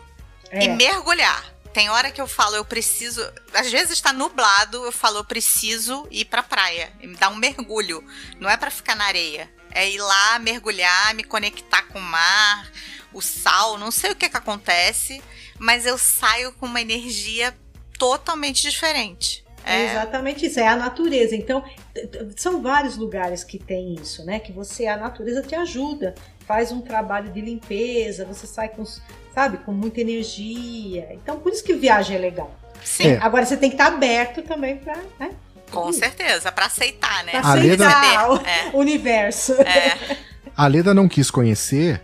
é. e mergulhar. Tem hora que eu falo, eu preciso. Às vezes está nublado, eu falo, eu preciso ir pra praia. E me dar um mergulho. Não é para ficar na areia. É ir lá, mergulhar, me conectar com o mar, o sal, não sei o que, que acontece, mas eu saio com uma energia totalmente diferente. É exatamente isso, é a natureza. Então, são vários lugares que tem isso, né? Que você, a natureza te ajuda, faz um trabalho de limpeza, você sai com, sabe, com muita energia. Então, por isso que viagem é legal. Sim. É. Agora você tem que estar aberto também para, né? Com certeza, para aceitar, né? Pra aceitar Leda... o é. universo. É. *laughs* A Leda não quis conhecer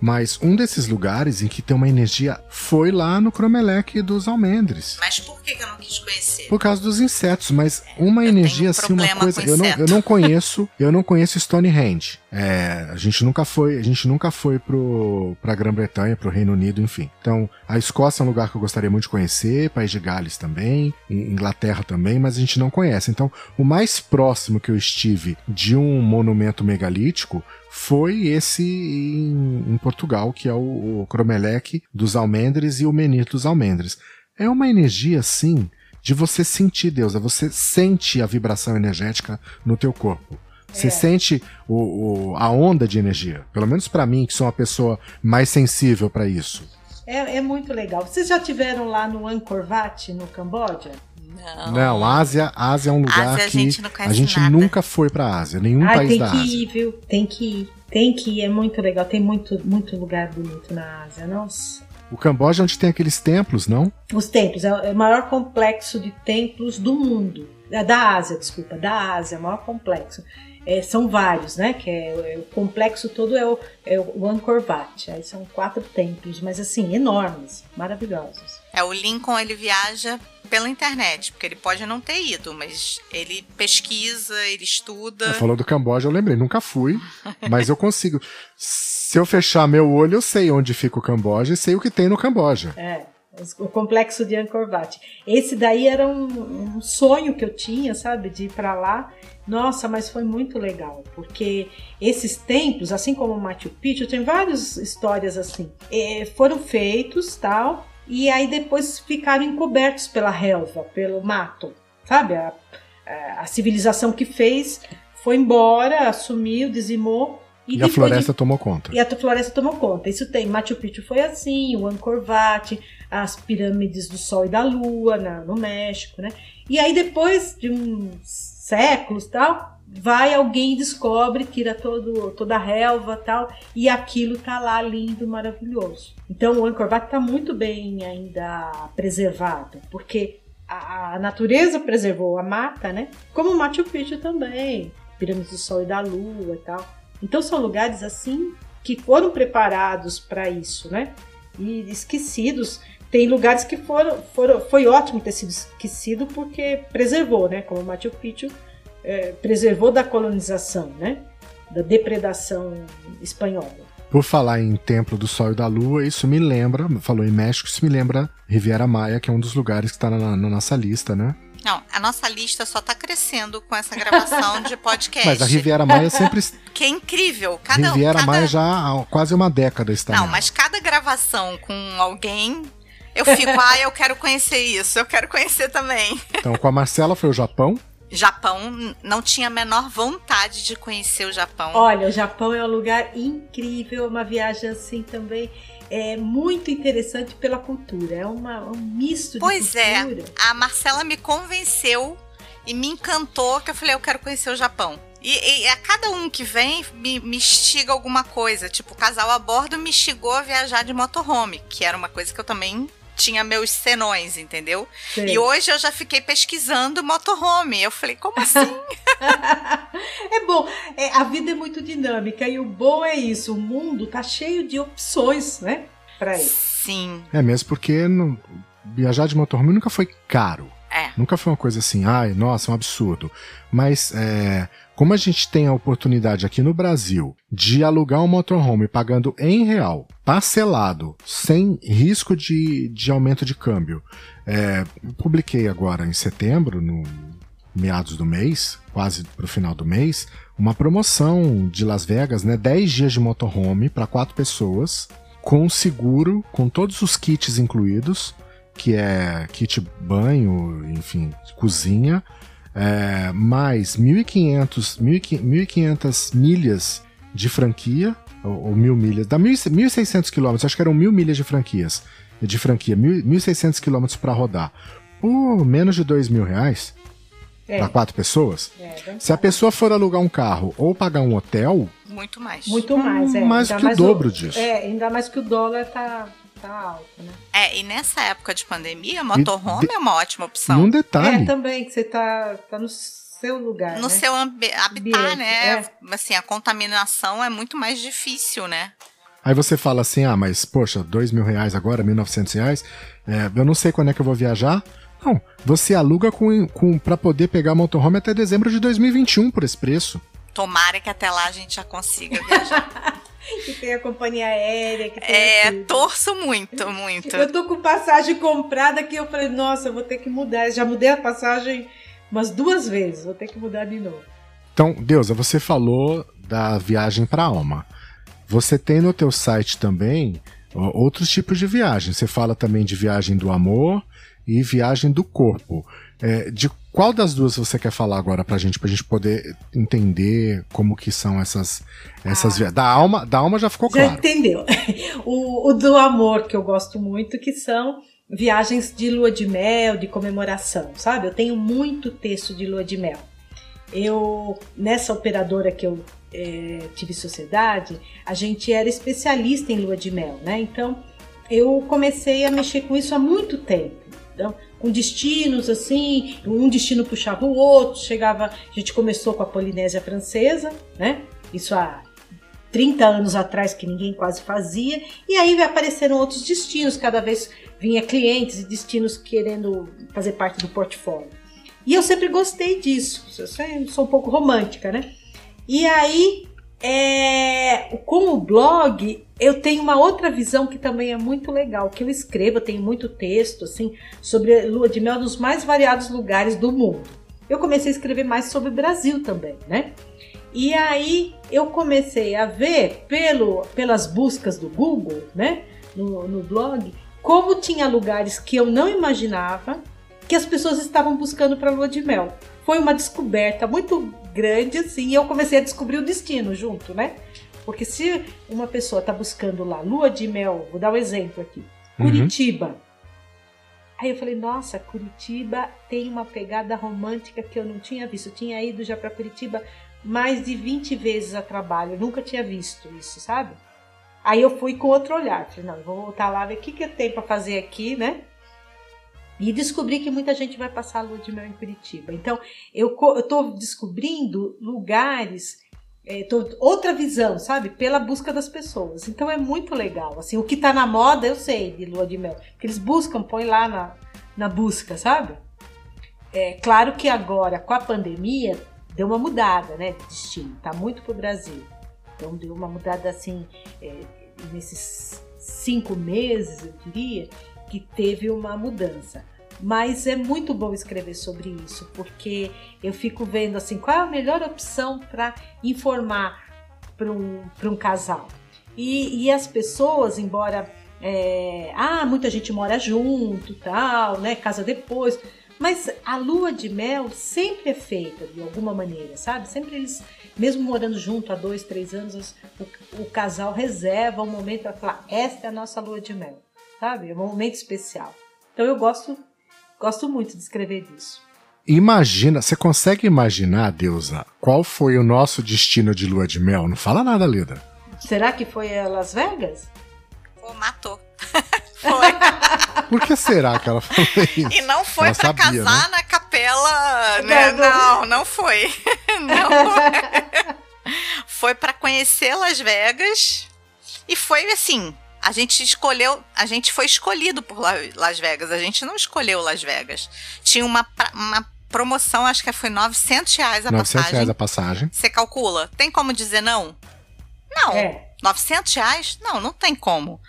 mas um desses lugares em que tem uma energia foi lá no Cromelec dos almendres. Mas por que, eu não quis conhecer? Por causa dos insetos, mas uma eu energia um assim, uma coisa. Eu não, eu não conheço, eu não conheço Stonehenge. É, a gente nunca foi, a gente nunca foi pro, pra Grã-Bretanha, pro Reino Unido, enfim. Então, a Escócia é um lugar que eu gostaria muito de conhecer, País de Gales também, Inglaterra também, mas a gente não conhece. Então, o mais próximo que eu estive de um monumento megalítico foi esse em, em Portugal, que é o, o dos Almendres e o Menir dos Almendres. É uma energia, assim, de você sentir Deus, é você sente a vibração energética no teu corpo. Você é. sente o, o, a onda de energia. Pelo menos para mim, que sou uma pessoa mais sensível para isso. É, é, muito legal. Vocês já tiveram lá no Angkor Wat, no Camboja? Não. Não, Ásia, Ásia é um lugar Ásia, que a gente, a gente nunca foi para Ásia, nenhum Ai, país da Ásia. Tem que ir, viu? Tem que ir. Tem que ir, é muito legal. Tem muito, muito lugar bonito na Ásia, nossa. O Camboja é onde tem aqueles templos, não? Os templos, é o maior complexo de templos do mundo. É da Ásia, desculpa, da Ásia, é o maior complexo. É, são vários, né? Que é, é, o complexo todo é o, é o Angkor Wat. Aí são quatro templos, mas assim, enormes, maravilhosos. É, o Lincoln ele viaja pela internet, porque ele pode não ter ido, mas ele pesquisa, ele estuda. Você falou do Camboja, eu lembrei, nunca fui, *laughs* mas eu consigo. Se eu fechar meu olho, eu sei onde fica o Camboja e sei o que tem no Camboja. É, o complexo de Angkor Wat. Esse daí era um, um sonho que eu tinha, sabe, de ir para lá. Nossa, mas foi muito legal, porque esses templos, assim como o Machu Picchu, tem várias histórias assim. É, foram feitos, tal, e aí depois ficaram encobertos pela relva, pelo mato, sabe? A, a, civilização que fez foi embora, assumiu, dizimou. E, e a floresta de... tomou conta. E a floresta tomou conta. Isso tem. Machu Picchu foi assim, o Angkor Wat, as pirâmides do Sol e da Lua na, no México, né? E aí depois de uns séculos tal, vai alguém descobre, tira todo, toda a relva tal, e aquilo tá lá lindo, maravilhoso. Então o Angkor Wat tá muito bem ainda preservado, porque a, a, natureza preservou a mata, né? Como Machu Picchu também, Pirâmides do Sol e da Lua e tal. Então são lugares assim que foram preparados para isso, né? E esquecidos. Tem lugares que foram, foram, foi ótimo ter sido esquecido porque preservou, né? Como o Machu Picchu é, preservou da colonização, né? Da depredação espanhola. Por falar em Templo do Sol e da Lua, isso me lembra, falou em México, isso me lembra Riviera Maia, que é um dos lugares que está na, na, nossa lista, né? Não, a nossa lista só está crescendo com essa gravação de *laughs* podcast. Mas a Riviera Maia sempre. *laughs* Que é incrível. Cada, Riviera cada... Maia já há quase uma década está. Não, mas cada gravação com alguém eu fico, *laughs* ah, eu quero conhecer isso, eu quero conhecer também. Então, com a Marcela foi o Japão. Japão, não tinha a menor vontade de conhecer o Japão. Olha, o Japão é um lugar incrível, uma viagem assim também é muito interessante pela cultura. É uma, um misto pois de é. cultura. Pois é, a Marcela me convenceu e me encantou que eu falei, eu quero conhecer o Japão. E, e, a cada um que vem me, me instiga alguma coisa. Tipo, o casal a bordo me instigou a viajar de motorhome, que era uma coisa que eu também tinha meus senões, entendeu? Sim. E hoje eu já fiquei pesquisando motorhome. Eu falei, como assim? *laughs* *laughs* é bom, é, a vida é muito dinâmica e o bom é isso, o mundo tá cheio de opções, né? Pra isso. Sim. É mesmo porque no, viajar de motorhome nunca foi caro. É. Nunca foi uma coisa assim, ai, nossa, um absurdo. Mas é, como a gente tem a oportunidade aqui no Brasil de alugar um motorhome pagando em real, parcelado, sem risco de, de aumento de câmbio, é, publiquei agora em setembro, no meados do mês, quase pro final do mês, uma promoção de Las Vegas, né? 10 dias de motorhome para quatro pessoas, com seguro, com todos os kits incluídos, que é kit banho, enfim, cozinha, é, mais 1.500, 1.500 milhas de franquia, ou, ou mil milhas, dá 1.600 quilômetros, acho que eram mil milhas de franquias, de franquia, 1.600 quilômetros para rodar, por menos de dois mil reais, é. para quatro pessoas. É, Se a pessoa for alugar um carro ou pagar um hotel, muito mais. Muito mais, é. Mais ainda que mais o dobro o, disso. É, ainda mais que o dólar tá tá alto, né? É, e nessa época de pandemia, motorhome de... é uma ótima opção. Um detalhe. É, também, que você tá, tá no seu lugar. No né? seu habitat, né? É. Assim, a contaminação é muito mais difícil, né? Aí você fala assim, ah, mas poxa, dois mil reais agora, mil novecentos reais, é, eu não sei quando é que eu vou viajar. Não, você aluga com, com, para poder pegar motorhome até dezembro de 2021 por esse preço. Tomara que até lá a gente já consiga viajar. *laughs* que tem a companhia aérea. Que é, tudo. torço muito, muito. Eu tô com passagem comprada que eu falei, nossa, eu vou ter que mudar. Eu já mudei a passagem umas duas vezes, vou ter que mudar de novo. Então, Deusa, você falou da viagem para Alma. Você tem no teu site também outros tipos de viagem. Você fala também de viagem do amor e viagem do corpo. É, de qual das duas você quer falar agora pra gente, pra gente poder entender como que são essas, essas ah. Da alma, da alma já ficou já claro. Já entendeu. *laughs* O, o do amor, que eu gosto muito, que são viagens de lua de mel, de comemoração, sabe? Eu tenho muito texto de lua de mel. Eu, nessa operadora que eu é, tive sociedade, a gente era especialista em lua de mel, né? Então, eu comecei a mexer com isso há muito tempo. Então, com destinos assim, um destino puxava o outro, chegava, a gente começou com a Polinésia Francesa, né? Isso há 30 anos atrás que ninguém quase fazia, e aí apareceram outros destinos, cada vez vinha clientes e destinos querendo fazer parte do portfólio. E eu sempre gostei disso, eu sou um pouco romântica, né? E aí, é, com o blog, eu tenho uma outra visão que também é muito legal, que eu escrevo, eu tenho muito texto assim sobre lua de mel nos mais variados lugares do mundo. Eu comecei a escrever mais sobre o Brasil também, né? E aí eu comecei a ver pelo, pelas buscas do Google, né, no, no blog, como tinha lugares que eu não imaginava que as pessoas estavam buscando para lua de mel. Foi uma descoberta muito grande assim, e eu comecei a descobrir o destino junto, né? Porque se uma pessoa está buscando lá lua de mel, vou dar um exemplo aqui, uhum. Curitiba. Uhum. Aí eu falei, nossa, Curitiba tem uma pegada romântica que eu não tinha visto. Eu tinha ido já para Curitiba mais de 20 vezes a trabalho, eu nunca tinha visto isso, sabe? Aí eu fui com outro olhar, falei, não, vou voltar lá ver o que, que eu tenho para fazer aqui, né? E descobri que muita gente vai passar a lua de mel em Curitiba. Então, eu estou descobrindo lugares é, tô, outra visão, sabe? Pela busca das pessoas. Então é muito legal. Assim, o que tá na moda eu sei de lua de mel. Que eles buscam, põe lá na, na busca, sabe? É claro que agora, com a pandemia, deu uma mudada, né? De destino. Tá muito pro Brasil. Então deu uma mudada assim, é, nesses cinco meses, eu diria, que teve uma mudança. Mas é muito bom escrever sobre isso, porque eu fico vendo assim qual é a melhor opção para informar para um, um casal. E, e as pessoas, embora é, ah, muita gente mora junto, tal, né? Casa depois. Mas a lua de mel sempre é feita de alguma maneira, sabe? Sempre eles, mesmo morando junto há dois, três anos, o, o casal reserva um momento para falar: esta é a nossa lua de mel, sabe? É um momento especial. Então eu gosto Gosto muito de escrever disso. Imagina, você consegue imaginar, Deusa, qual foi o nosso destino de lua de mel? Não fala nada, Lida. Será que foi a Las Vegas? Pô, matou. *laughs* foi. Por que será que ela falou isso? E não foi ela pra sabia, casar né? na capela, né? Não, não foi. Não foi. *laughs* foi *laughs* para conhecer Las Vegas. E foi assim, A gente escolheu, a gente foi escolhido por Las Vegas, a gente não escolheu Las Vegas. Tinha uma, uma promoção, acho que foi 900 reais a 900 passagem. reais a passagem. Você calcula? Tem como dizer não? Não. É. 900 reais? Não, não tem como.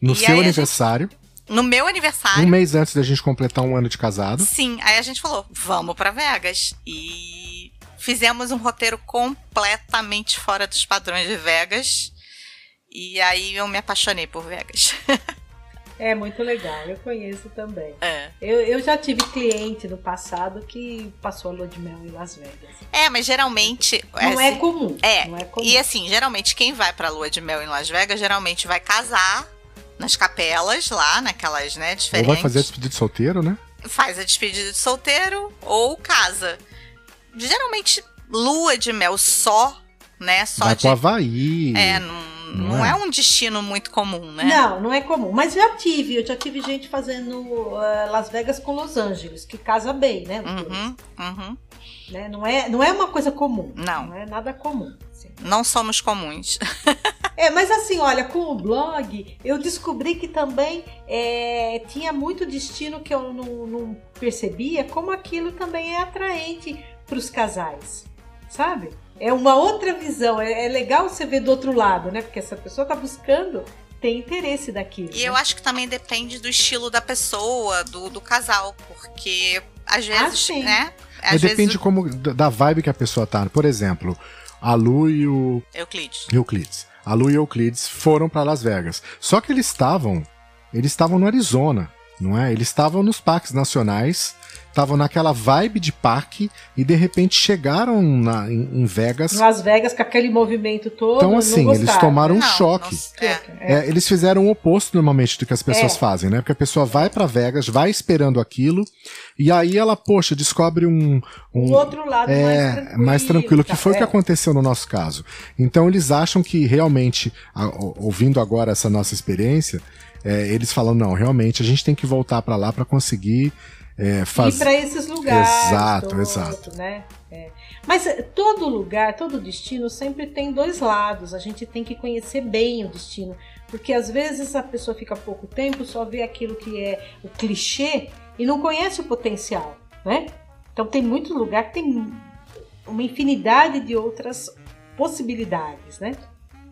No e seu aniversário. Gente, no meu aniversário. Um mês antes da gente completar um ano de casado. Sim, aí a gente falou, vamos para Vegas. E fizemos um roteiro completamente fora dos padrões de Vegas. E aí eu me apaixonei por Vegas. *laughs* é muito legal, eu conheço também. É. Eu, eu já tive cliente no passado que passou a lua de mel em Las Vegas. É, mas geralmente. Não é, assim, é comum. É. Não é comum. E assim, geralmente quem vai pra lua de mel em Las Vegas geralmente vai casar nas capelas lá, naquelas, né, diferentes. Ou vai fazer a despedida de solteiro, né? Faz a despedida de solteiro ou casa. Geralmente lua de mel só, né? Só vai de. Pro Havaí. É, não não, não é. é. um destino muito comum, né? Não, não é comum. Mas já tive, eu já tive gente fazendo uh, Las Vegas com Los Angeles, que casa bem, né? Uhum, uhum. Né? Não, é, não é uma coisa comum. Não. Não é nada comum. Assim. Não somos comuns. *laughs* é, mas assim, olha, com o blog, eu descobri que também é, tinha muito destino que eu não, não percebia, como aquilo também é atraente para os casais, sabe? É uma outra visão. É, é, legal você ver do outro lado, né? Porque essa pessoa tá buscando tem interesse daquilo. E né? eu acho que também depende do estilo da pessoa, do, do casal, porque às ah, vezes, ah, né? Às é, depende como da vibe que a pessoa tá. Por exemplo, a Lu e o Euclides. Euclides. A Lu e o Euclides foram para Las Vegas. Só que eles estavam, eles estavam no Arizona, não é? Eles estavam nos parques nacionais estavam naquela vibe de parque e de repente chegaram na, em, em Vegas. Las Vegas com aquele movimento todo. Então, assim, eles tomaram um não, choque. Não, é. É, eles fizeram o oposto normalmente do que as pessoas é. fazem, né? Porque a pessoa vai para Vegas, vai esperando aquilo, e aí ela, poxa, descobre um. Um, um outro lado é, mais tranquilo. Mais tranquilo, que foi o que é. aconteceu no nosso caso. Então, eles acham que realmente, a, ouvindo agora essa nossa experiência, é, eles falam: não, realmente a gente tem que voltar para lá para conseguir é, faz... Ir para esses lugares. Exato, todo, exato. Né? É. Mas eh, todo lugar, todo destino sempre tem dois lados. A gente tem que conhecer bem o destino. Porque às vezes a pessoa fica pouco tempo, só vê aquilo que é o clichê e não conhece o potencial, né? Então tem muito lugar que tem uma infinidade de outras possibilidades, né?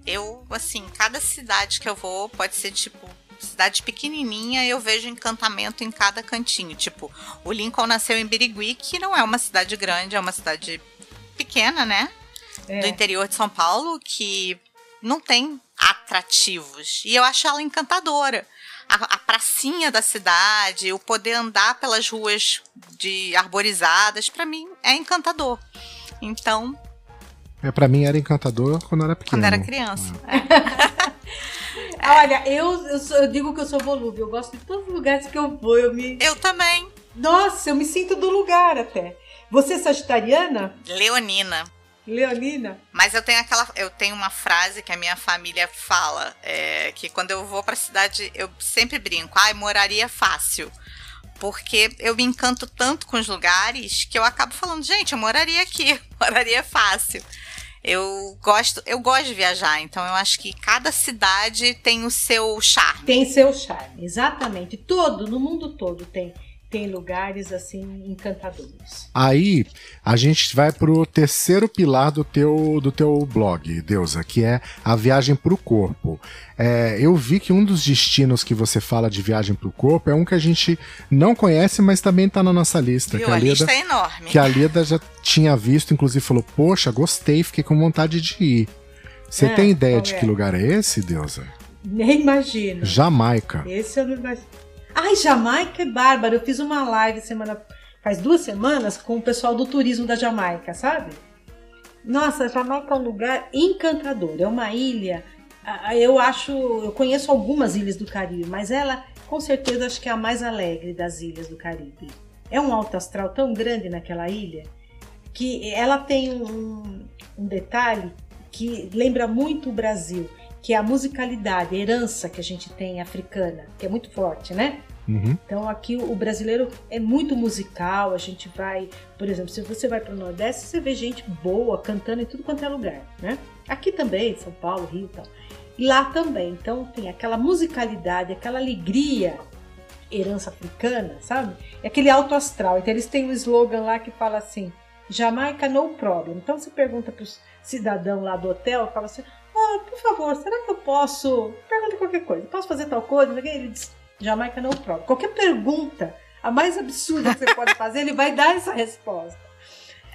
Eu, assim, cada cidade que eu vou pode ser tipo cidade pequenininha, eu vejo encantamento em cada cantinho. Tipo, o Lincoln nasceu em Birigui, que não é uma cidade grande, é uma cidade pequena, né? É. Do interior de São Paulo, que não tem atrativos. E eu acho ela encantadora. A, a pracinha da cidade, o poder andar pelas ruas de arborizadas, para mim é encantador. Então. É, para mim era encantador quando eu era pequeno. Quando era criança. É. *laughs* Olha, eu, eu, sou, eu, digo que eu sou volúvel. Eu gosto de todos os lugares que eu vou. Eu, me... eu também. Nossa, eu me sinto do lugar até. Você é sagitariana? Leonina. Leonina. Mas eu tenho aquela, eu tenho uma frase que a minha família fala, é, que quando eu vou para a cidade eu sempre brinco, ai, moraria fácil, porque eu me encanto tanto com os lugares que eu acabo falando, gente, eu moraria aqui, *laughs* moraria fácil. Eu gosto, eu gosto de viajar, então eu acho que cada cidade tem o seu charme. Tem seu charme, exatamente. Todo, no mundo todo tem tem lugares assim encantadores. Aí a gente vai pro terceiro pilar do teu, do teu blog, Deusa, que é a viagem pro corpo. É, eu vi que um dos destinos que você fala de viagem pro corpo é um que a gente não conhece, mas também tá na nossa lista. Viu, que a, a Leda, lista é enorme. Que a Leda já tinha visto, inclusive falou: Poxa, gostei, fiquei com vontade de ir. Você é, tem ideia de é? que lugar é esse, Deusa? Nem imagino. Jamaica. Esse eu não imagino. Ai, Jamaica é bárbaro. Eu fiz uma live semana faz duas semanas com o pessoal do turismo da Jamaica, sabe? Nossa, Jamaica é um lugar encantador. É uma ilha. Eu acho, eu conheço algumas ilhas do Caribe, mas ela, com certeza, acho que é a mais alegre das ilhas do Caribe. É um alto astral tão grande naquela ilha que ela tem um, um detalhe que lembra muito o Brasil que é a musicalidade, a herança que a gente tem africana, que é muito forte, né? Uhum. Então aqui o brasileiro é muito musical, a gente vai, por exemplo, se você vai para o Nordeste, você vê gente boa cantando em tudo quanto é lugar, né? Aqui também, São Paulo, Rio e tal. lá também. Então tem aquela musicalidade, aquela alegria, herança africana, sabe? É aquele alto astral. Então eles têm um slogan lá que fala assim: Jamaica no problem. Então você pergunta para os cidadão lá do hotel, fala assim: oh, por favor, será que eu posso? Pergunta qualquer coisa, posso fazer tal coisa? Ele diz: Jamaica no problem. Qualquer pergunta, a mais absurda que você pode fazer, ele vai dar essa resposta.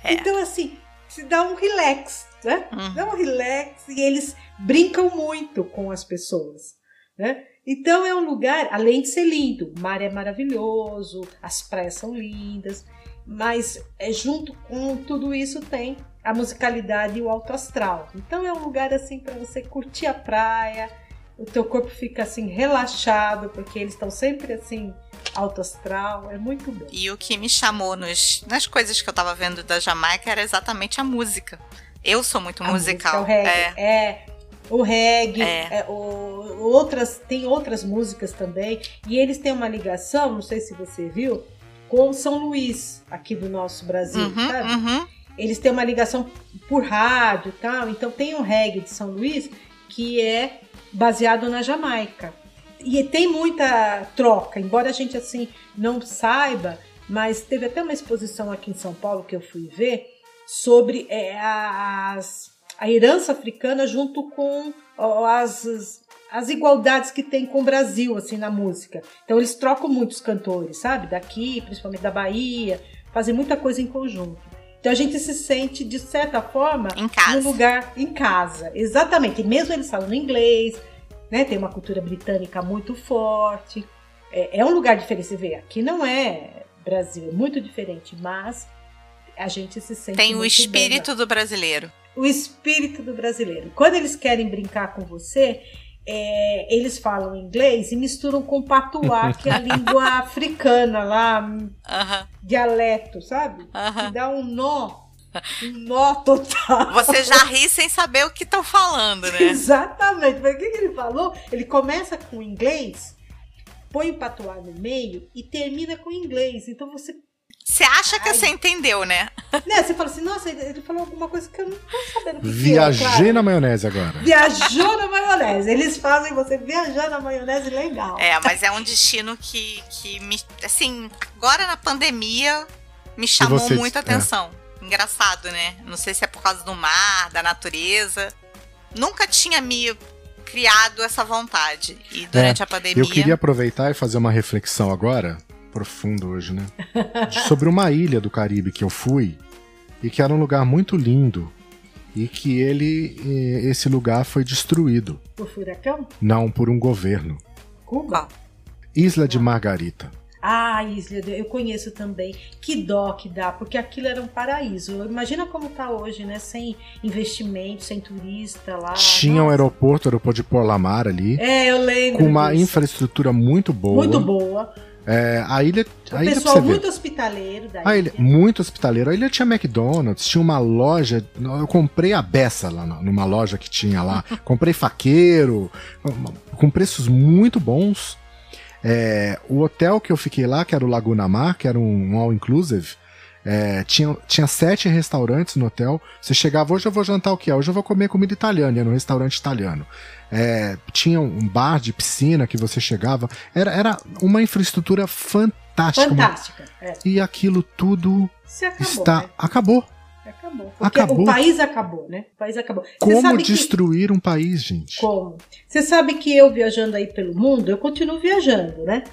É. Então, assim, se dá um relax, né? Uhum. Dá um relax e eles brincam muito com as pessoas, né? Então é um lugar, além de ser lindo, o mar é maravilhoso, as praias são lindas, mas é, junto com tudo isso tem a musicalidade e o alto astral. Então é um lugar assim para você curtir a praia, o teu corpo fica assim relaxado, porque eles estão sempre assim alto astral, é muito bom. E o que me chamou nos, nas coisas que eu tava vendo da Jamaica era exatamente a música. Eu sou muito a musical. Música, o reggae, é. é. O reggae, é. É, o, outras, tem outras músicas também. E eles têm uma ligação, não sei se você viu, com São Luís, aqui do nosso Brasil, uhum, sabe? Uhum. Eles têm uma ligação por rádio e tal. Então tem um reggae de São Luís que é baseado na Jamaica. E tem muita troca, embora a gente assim não saiba, mas teve até uma exposição aqui em São Paulo que eu fui ver sobre é, as, a herança africana junto com as, as igualdades que tem com o Brasil, assim, na música. Então eles trocam muitos cantores, sabe? Daqui, principalmente da Bahia, fazem muita coisa em conjunto. Então a gente se sente, de certa forma, em casa. no lugar em casa. Exatamente. E mesmo eles falando inglês, né? Tem uma cultura britânica muito forte. É, é um lugar diferente. Você vê, aqui não é Brasil, é muito diferente, mas a gente se sente. Tem o espírito bem, do brasileiro. O espírito do brasileiro. Quando eles querem brincar com você, é, eles falam inglês e misturam com patuá, que é a *laughs* língua africana lá, uh -huh. dialeto, sabe? Uh -huh. dá um nó um nó total. Você já ri sem saber o que estão falando, né? Exatamente. Mas o que ele falou? Ele começa com inglês, põe o patuá no meio e termina com inglês. Então você você acha que Ai. você entendeu, né? né? Você fala assim, nossa, ele falou alguma coisa que eu não tô sabendo o que Viajei que é, claro. na maionese agora. Viajou na maionese. Eles fazem você viajar na maionese legal. É, mas é um destino que, que me. Assim, agora na pandemia me chamou você, muita é. atenção. É. Engraçado, né? Não sei se é por causa do mar, da natureza. Nunca tinha me criado essa vontade. E durante é, a pandemia. Eu queria aproveitar e fazer uma reflexão agora profundo hoje, né? Sobre uma ilha do Caribe que eu fui e que era um lugar muito lindo e que ele esse lugar foi destruído. Por furacão? Não, por um governo. Cuba? Isla de Margarita. Ah, Isla, eu conheço também. Que dó que dá, porque aquilo era um paraíso. Imagina como tá hoje, né? Sem investimento, sem turista lá. Tinha Nossa. um aeroporto, aeroporto de Porlamar ali. É, eu lembro. Com uma disso. infraestrutura muito boa. Muito boa. É, a ilha. O a pessoal ilha, muito hospitaleiro da a ilha. ilha. Muito hospitaleiro. A ilha tinha McDonald's, tinha uma loja. Eu comprei a beça lá numa loja que tinha lá. *laughs* comprei faqueiro, com preços muito bons. É, o hotel que eu fiquei lá, que era o Laguna Mar, que era um, um all-inclusive, é, tinha, tinha sete restaurantes no hotel. Você chegava, hoje eu vou jantar o que? Hoje eu vou comer comida italiana, no restaurante italiano. É, tinha um bar de piscina que você chegava. Era, era uma infraestrutura fantástica. Fantástica. É. E aquilo tudo acabou, está. Né? Acabou. Acabou. acabou. O país acabou, né? O país acabou. Como destruir que... um país, gente? Como? Você sabe que eu viajando aí pelo mundo, eu continuo viajando, né?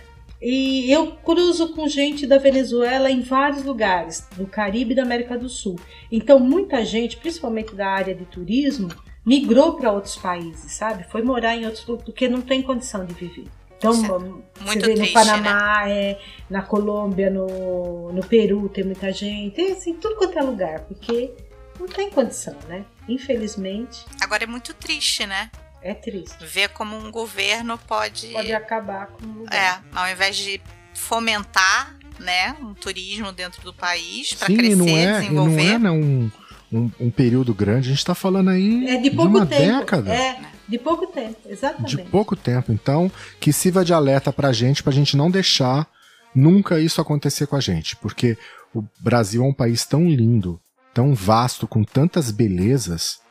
E eu cruzo com gente da Venezuela em vários lugares, do Caribe e da América do Sul. Então, muita gente, principalmente da área de turismo, migrou para outros países, sabe? Foi morar em outros lugares, porque não tem condição de viver. Então, é você vê no Panamá, né? é, na Colômbia, no, no Peru tem muita gente, tem assim, tudo quanto é lugar, porque não tem condição, né? Infelizmente. Agora é muito triste, né? É triste. Ver como um governo pode. Pode acabar com o lugar. É, ao invés de fomentar né, um turismo dentro do país para crescer, não é, desenvolver. Não é não, um, um, um, período grande, a gente está falando aí é de, pouco de uma tempo. década. É, de pouco tempo, exatamente. De pouco tempo. Então, que sirva de alerta para a gente, para a gente não deixar nunca isso acontecer com a gente. Porque o Brasil é um país tão lindo, tão vasto, com tantas belezas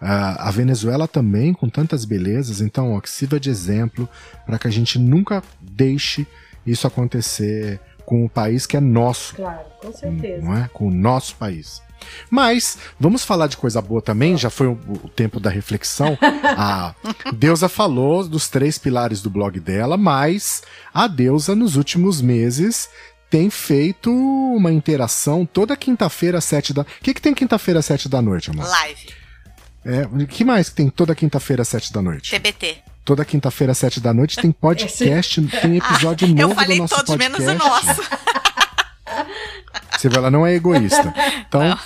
a Venezuela também, com tantas belezas, então ó, que sirva de exemplo para que a gente nunca deixe isso acontecer com o país que é nosso. Claro, com certeza. Não é? Com o nosso país. Mas vamos falar de coisa boa também, já foi o, o tempo da reflexão. *laughs* A deusa falou dos três pilares do blog dela, mas a deusa nos últimos meses tem feito uma interação toda quinta-feira às sete da. O que, que tem quinta-feira às sete da noite, amor? Live. É, o que mais que tem toda quinta-feira às sete da noite? TBT. Toda quinta-feira às sete da noite tem *laughs* podcast, tem episódio ah, novo do nosso todos, podcast. menos o nosso. Você vê, ela não é egoísta. Então, não.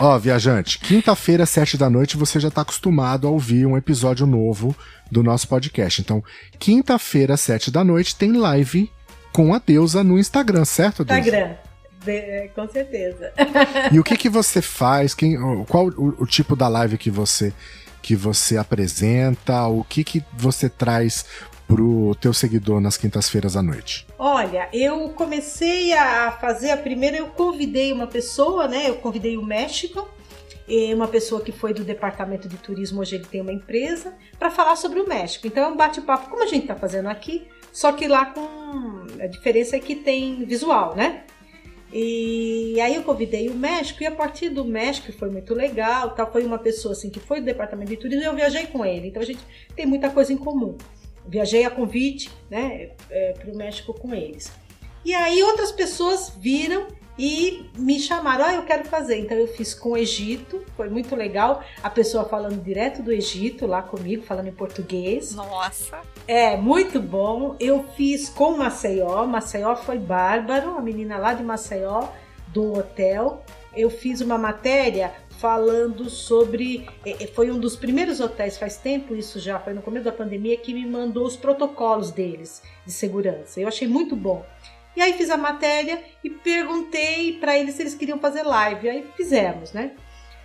ó, viajante, quinta-feira, sete da noite, você já está acostumado a ouvir um episódio novo do nosso podcast. Então, quinta-feira, sete da noite, tem live com a deusa no Instagram, certo, deusa? Instagram. De, com certeza. E o que que você faz? Quem, qual o, o, tipo da live que você que você apresenta? O que que você traz pro teu seguidor nas quintas-feiras à noite? Olha, eu comecei a fazer a primeira, eu convidei uma pessoa, né? Eu convidei o México, uma pessoa que foi do departamento de turismo, hoje ele tem uma empresa, para falar sobre o México. Então é um bate-papo, como a gente está fazendo aqui, só que lá com. A diferença é que tem visual, né? E aí eu convidei o México e a partir do México foi muito legal, tá? Foi uma pessoa assim que foi do departamento de turismo e eu viajei com ele. Então a gente tem muita coisa em comum. Viajei a convite, né, é, para o México com eles. E aí outras pessoas viram e me chamaram, ah, eu quero fazer. Então eu fiz com o Egito, foi muito legal. A pessoa falando direto do Egito lá comigo, falando em português. Nossa! É, muito bom. Eu fiz com Maceió, Maceió foi bárbaro, a menina lá de Maceió, do hotel. Eu fiz uma matéria falando sobre. É, é, foi um dos primeiros hotéis, faz tempo isso já, foi no começo da pandemia, que me mandou os protocolos deles de segurança. Eu achei muito bom. E aí fiz a matéria e perguntei para eles se eles queriam fazer live. Aí fizemos, né?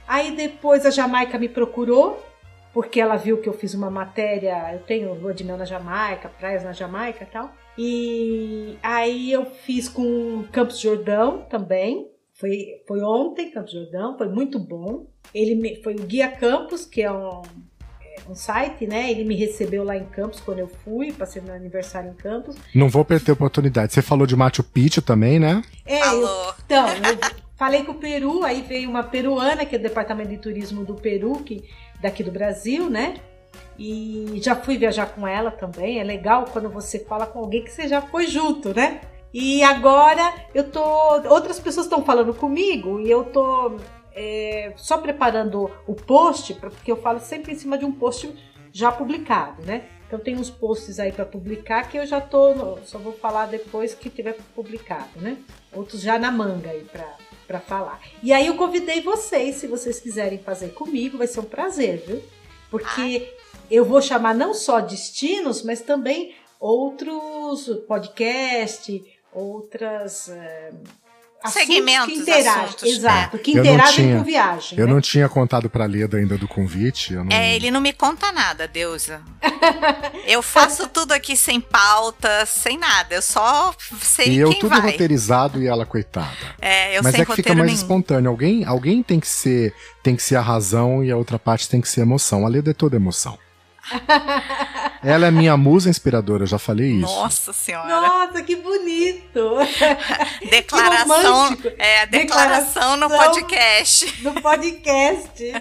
Aí depois a Jamaica me procurou, porque ela viu que eu fiz uma matéria, eu tenho lua de mel na Jamaica, praias na Jamaica e tal. E aí eu fiz com Campos Jordão também. Foi, foi ontem, Campos Jordão, foi muito bom. Ele me, foi o Guia Campos, que é um um site, né? Ele me recebeu lá em Campos quando eu fui, passei meu aniversário em Campos. Não vou perder a oportunidade. Você falou de Machu Picchu também, né? É, eu, então, eu falei com o Peru, aí veio uma peruana, que é do Departamento de Turismo do Peru, que daqui do Brasil, né? E já fui viajar com ela também. É legal quando você fala com alguém que você já foi junto, né? E agora eu tô. Outras pessoas estão falando comigo e eu tô é, só preparando o post, porque eu falo sempre em cima de um post já publicado, né? Então tem uns posts aí para publicar que eu já tô, no, só vou falar depois que tiver publicado, né? Outros já na manga aí para para falar. E aí eu convidei vocês, se vocês quiserem fazer comigo, vai ser um prazer, viu? Porque eu vou chamar não só destinos, mas também outros podcast, outras é, segmentos, que interagem, assuntos, exato, é. que interagem tinha, com viagem. Eu né? não tinha contado para Leda ainda do convite. Não... É, ele não me conta nada, deusa. *laughs* eu faço tudo aqui sem pauta, sem nada. Eu só sei e eu quem tudo vai. roteirizado e ela coitada. É, eu Mas sem é que fica mais nenhum. espontâneo. Alguém, alguém tem que ser, tem que ser a razão e a outra parte tem que ser a emoção. A Leda é toda emoção. Ela é minha musa inspiradora, eu já falei isso. Nossa senhora. Nossa, que bonito. *laughs* declaração, que é, declaração, declaração no podcast. No podcast.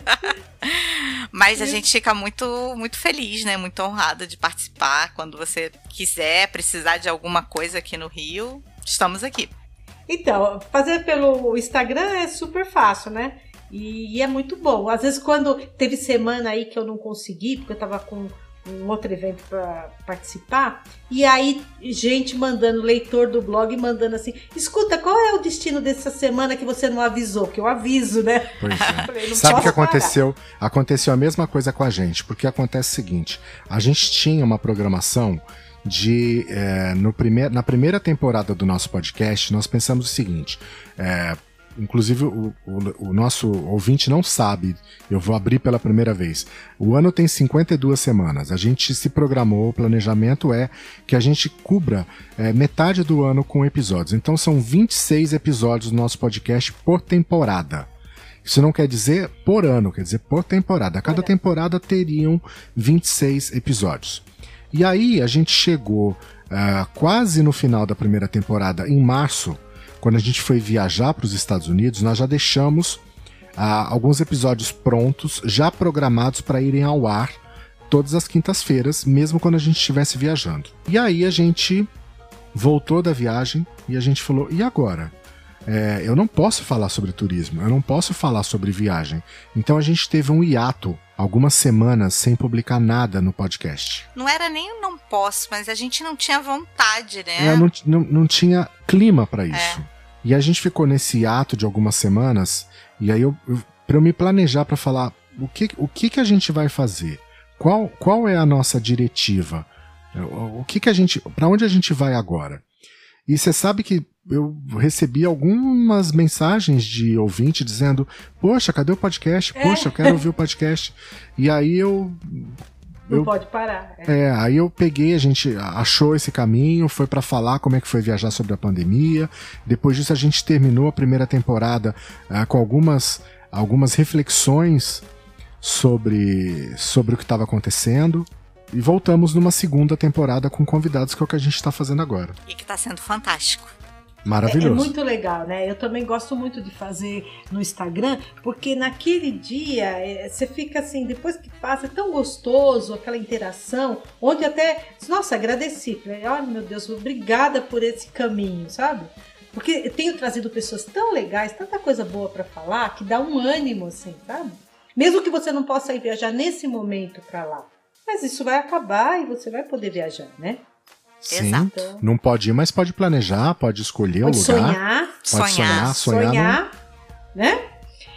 Mas a gente fica muito, muito feliz, né? Muito honrada de participar. Quando você quiser, precisar de alguma coisa aqui no Rio, estamos aqui. Então, fazer pelo Instagram é super fácil, né? E, e, é muito bom. Às vezes, quando teve semana aí que eu não consegui, porque eu tava com um outro evento para participar, e aí gente mandando, leitor do blog mandando assim: escuta, qual é o destino dessa semana que você não avisou? Que eu aviso, né? Pois é. *laughs* Falei, Sabe o que aconteceu? Parar. Aconteceu a mesma coisa com a gente, porque acontece o seguinte: a gente tinha uma programação de é, no primeir, na primeira temporada do nosso podcast, nós pensamos o seguinte: é, inclusive o, o, o, nosso ouvinte não sabe, eu vou abrir pela primeira vez. O ano tem 52 semanas. A gente se programou, o planejamento é que a gente cubra é, metade do ano com episódios. Então são 26 episódios do nosso podcast por temporada. Isso não quer dizer por ano, quer dizer por temporada. Cada temporada teriam 26 episódios. E aí a gente chegou uh, quase no final da primeira temporada, em março, quando a gente foi viajar para os Estados Unidos, nós já deixamos uh, alguns episódios prontos, já programados para irem ao ar todas as quintas-feiras, mesmo quando a gente estivesse viajando. E aí a gente voltou da viagem e a gente falou: e agora? É, eu não posso falar sobre turismo, eu não posso falar sobre viagem. Então a gente teve um hiato, algumas semanas sem publicar nada no podcast. Não era nem não posso, mas a gente não tinha vontade, né? É, não, não, não tinha clima para é. isso. É. E a gente ficou nesse hiato de algumas semanas, e aí eu, eu para eu me planejar para falar o que, o que que a gente vai fazer, qual, qual é a nossa diretiva, o que que a gente, para onde a gente vai agora? E você sabe que eu recebi algumas mensagens de ouvinte dizendo: Poxa, cadê o podcast? É. Poxa, eu quero ouvir o *laughs* podcast. E aí eu. Não eu, pode parar. É. é. aí eu peguei, a gente achou esse caminho, foi para falar como é que foi viajar sobre a pandemia. Depois disso, a gente terminou a primeira temporada uh, com algumas, algumas reflexões sobre, sobre o que estava acontecendo. E voltamos numa segunda temporada com convidados, que é o que a gente está fazendo agora. E que está sendo fantástico. Maravilhoso. É, é, muito legal, né? Eu também gosto muito de fazer no Instagram, porque naquele dia é, você fica assim, depois que passa, é tão gostoso aquela interação, onde até, nossa, agradeci. Olha, meu Deus, obrigada por esse caminho, sabe? Porque eu tenho trazido pessoas tão legais, tanta coisa boa para falar, que dá um ânimo, assim, sabe? Mesmo que você não possa ir viajar nesse momento para lá. Mas isso vai acabar e você vai poder viajar, né? Sim, Exato. não pode ir, mas pode planejar, pode escolher pode o lugar. Sonhar, pode sonhar, sonhar, sonhar, sonhar né?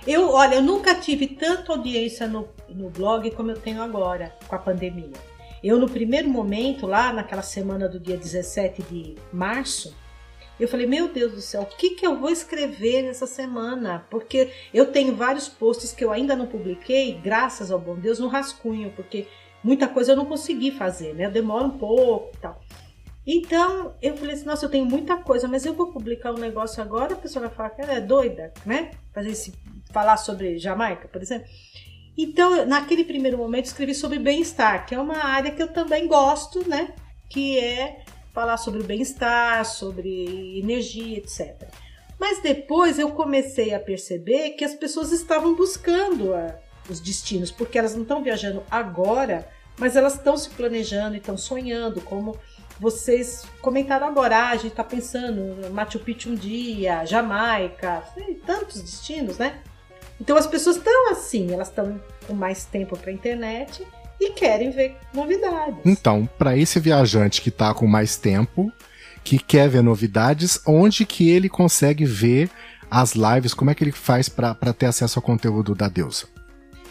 Eu, olha, eu nunca tive tanta audiência no, no blog como eu tenho agora, com a pandemia. Eu, no primeiro momento, lá naquela semana do dia 17 de março, eu falei, meu Deus do céu, o que, que eu vou escrever nessa semana? Porque eu tenho vários posts que eu ainda não publiquei, graças ao bom Deus, no rascunho, porque muita coisa eu não consegui fazer, né? Demora um pouco e tal. Então, eu falei assim, nossa, eu tenho muita coisa, mas eu vou publicar um negócio agora, a pessoa vai falar que ela é doida, né? Fazer esse, falar sobre Jamaica, por exemplo. Então, naquele primeiro momento, escrevi sobre bem-estar, que é uma área que eu também gosto, né? Que é falar sobre o bem-estar, sobre energia, etc. Mas depois eu comecei a perceber que as pessoas estavam buscando a, os destinos, porque elas não estão viajando agora, mas elas estão se planejando e estão sonhando, como vocês comentaram agora, ah, a gente está pensando Machu Picchu um dia, Jamaica, tantos destinos, né? Então as pessoas estão assim, elas estão com mais tempo para a internet e querem ver novidades. Então, para esse viajante que está com mais tempo, que quer ver novidades, onde que ele consegue ver as lives? Como é que ele faz para ter acesso ao conteúdo da deusa?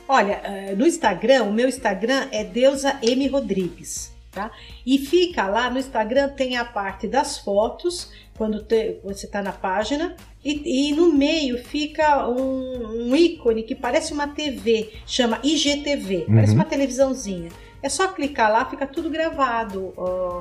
Olha, eh, no Instagram, o meu Instagram é Deusa M Rodrigues. Tá? E fica lá no Instagram, tem a parte das fotos, quando te, você está na página, e, e, no meio fica um, um, ícone que parece uma TV, chama IGTV, uhum. parece uma televisãozinha. É só clicar lá, fica tudo gravado, ó,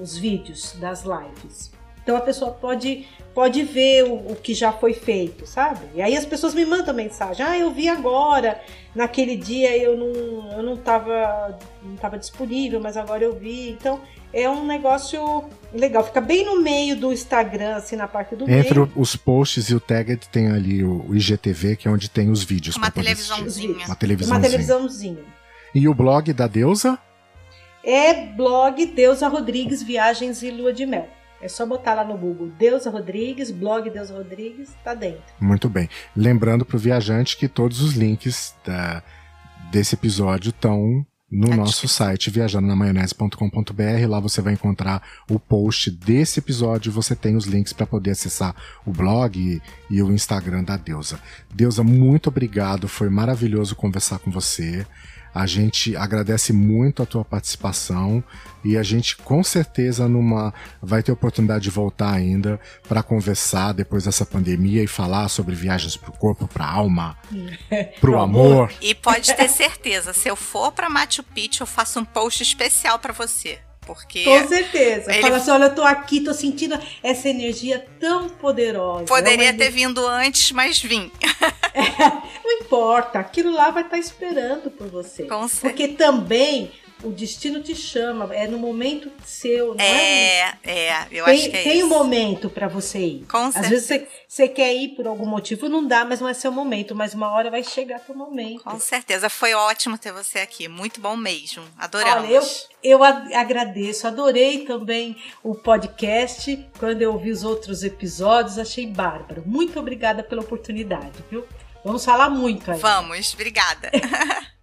os vídeos das lives. Então a pessoa pode, pode ver o, o, que já foi feito, sabe? E aí as pessoas me mandam mensagem: ah, eu vi agora, naquele dia eu não, eu não estava não tava disponível, mas agora eu vi. Então é um negócio legal. Fica bem no meio do Instagram, assim, na parte do Entre meio. os posts e o Tagged tem ali o, o IGTV, que é onde tem os vídeos. Uma televisãozinha. Uma televisãozinha. Uma televisãozinha. E o blog da Deusa? É blog Deusa Rodrigues Viagens e Lua de Mel. É só botar lá no Google Deusa Rodrigues, blog Deusa Rodrigues, tá dentro. Muito bem. Lembrando para o viajante que todos os links da, desse episódio estão no nosso site viajandonamaionese.com.br. Lá você vai encontrar o post desse episódio. Você tem os links para poder acessar o blog e, e, o Instagram da Deusa. Deusa, muito obrigado. Foi maravilhoso conversar com você. A gente agradece muito a tua participação e a gente com certeza numa vai ter oportunidade de voltar ainda para conversar depois dessa pandemia e falar sobre viagens para o corpo, para a alma, *laughs* para o amor. E pode ter certeza, se eu for para Machu Picchu, eu faço um post especial para você. Porque Com certeza. Ele... Fala assim: olha, eu tô aqui, tô sentindo essa energia tão poderosa. Poderia é ter vindo antes, mas vim. *laughs* É, não importa, aquilo lá vai estar tá esperando por você. Com Porque também o destino te chama, é no momento seu, não é? É, é, eu tem, acho que é Tem isso. um momento para você ir. Com Às certeza. vezes você, você quer ir por algum motivo, não dá, mas não é seu momento, mas uma hora vai chegar teu momento. Com certeza, foi ótimo ter você aqui, muito bom mesmo, adoramos. Olha, eu, eu agradeço, adorei também o podcast. Quando eu ouvi os outros episódios, achei bárbaro. Muito obrigada pela oportunidade, viu? Vamos falar muito aí. Vamos, obrigada. *laughs*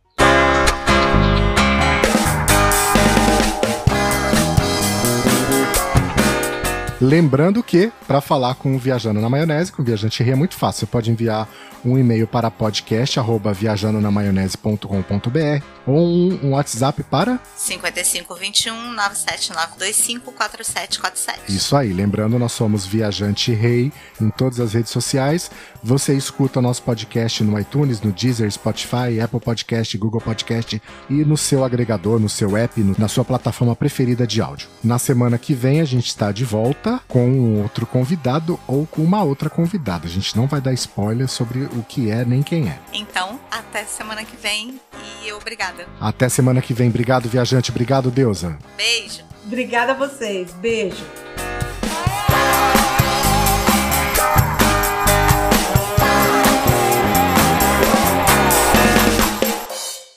Lembrando que, para falar com o Viajando na Maionese, com o Viajante Rei, é muito fácil. Você pode enviar um e-mail para podcast@viajandonamaionese.com.br ou um, um WhatsApp para 5521 97925 4747. Isso aí, lembrando, nós somos Viajante Rei em todas as redes sociais. Você escuta o nosso podcast no iTunes, no Deezer, Spotify, Apple Podcast, Google Podcast e no seu agregador, no seu app, no- na sua plataforma preferida de áudio. Na semana que vem a gente está de volta com um outro convidado ou com uma outra convidada. A gente não vai dar spoiler sobre o que é nem quem é. Então, até semana que vem e obrigada. Até semana que vem. Obrigado, viajante. Obrigado, Deusa. Beijo. Obrigada a vocês. Beijo.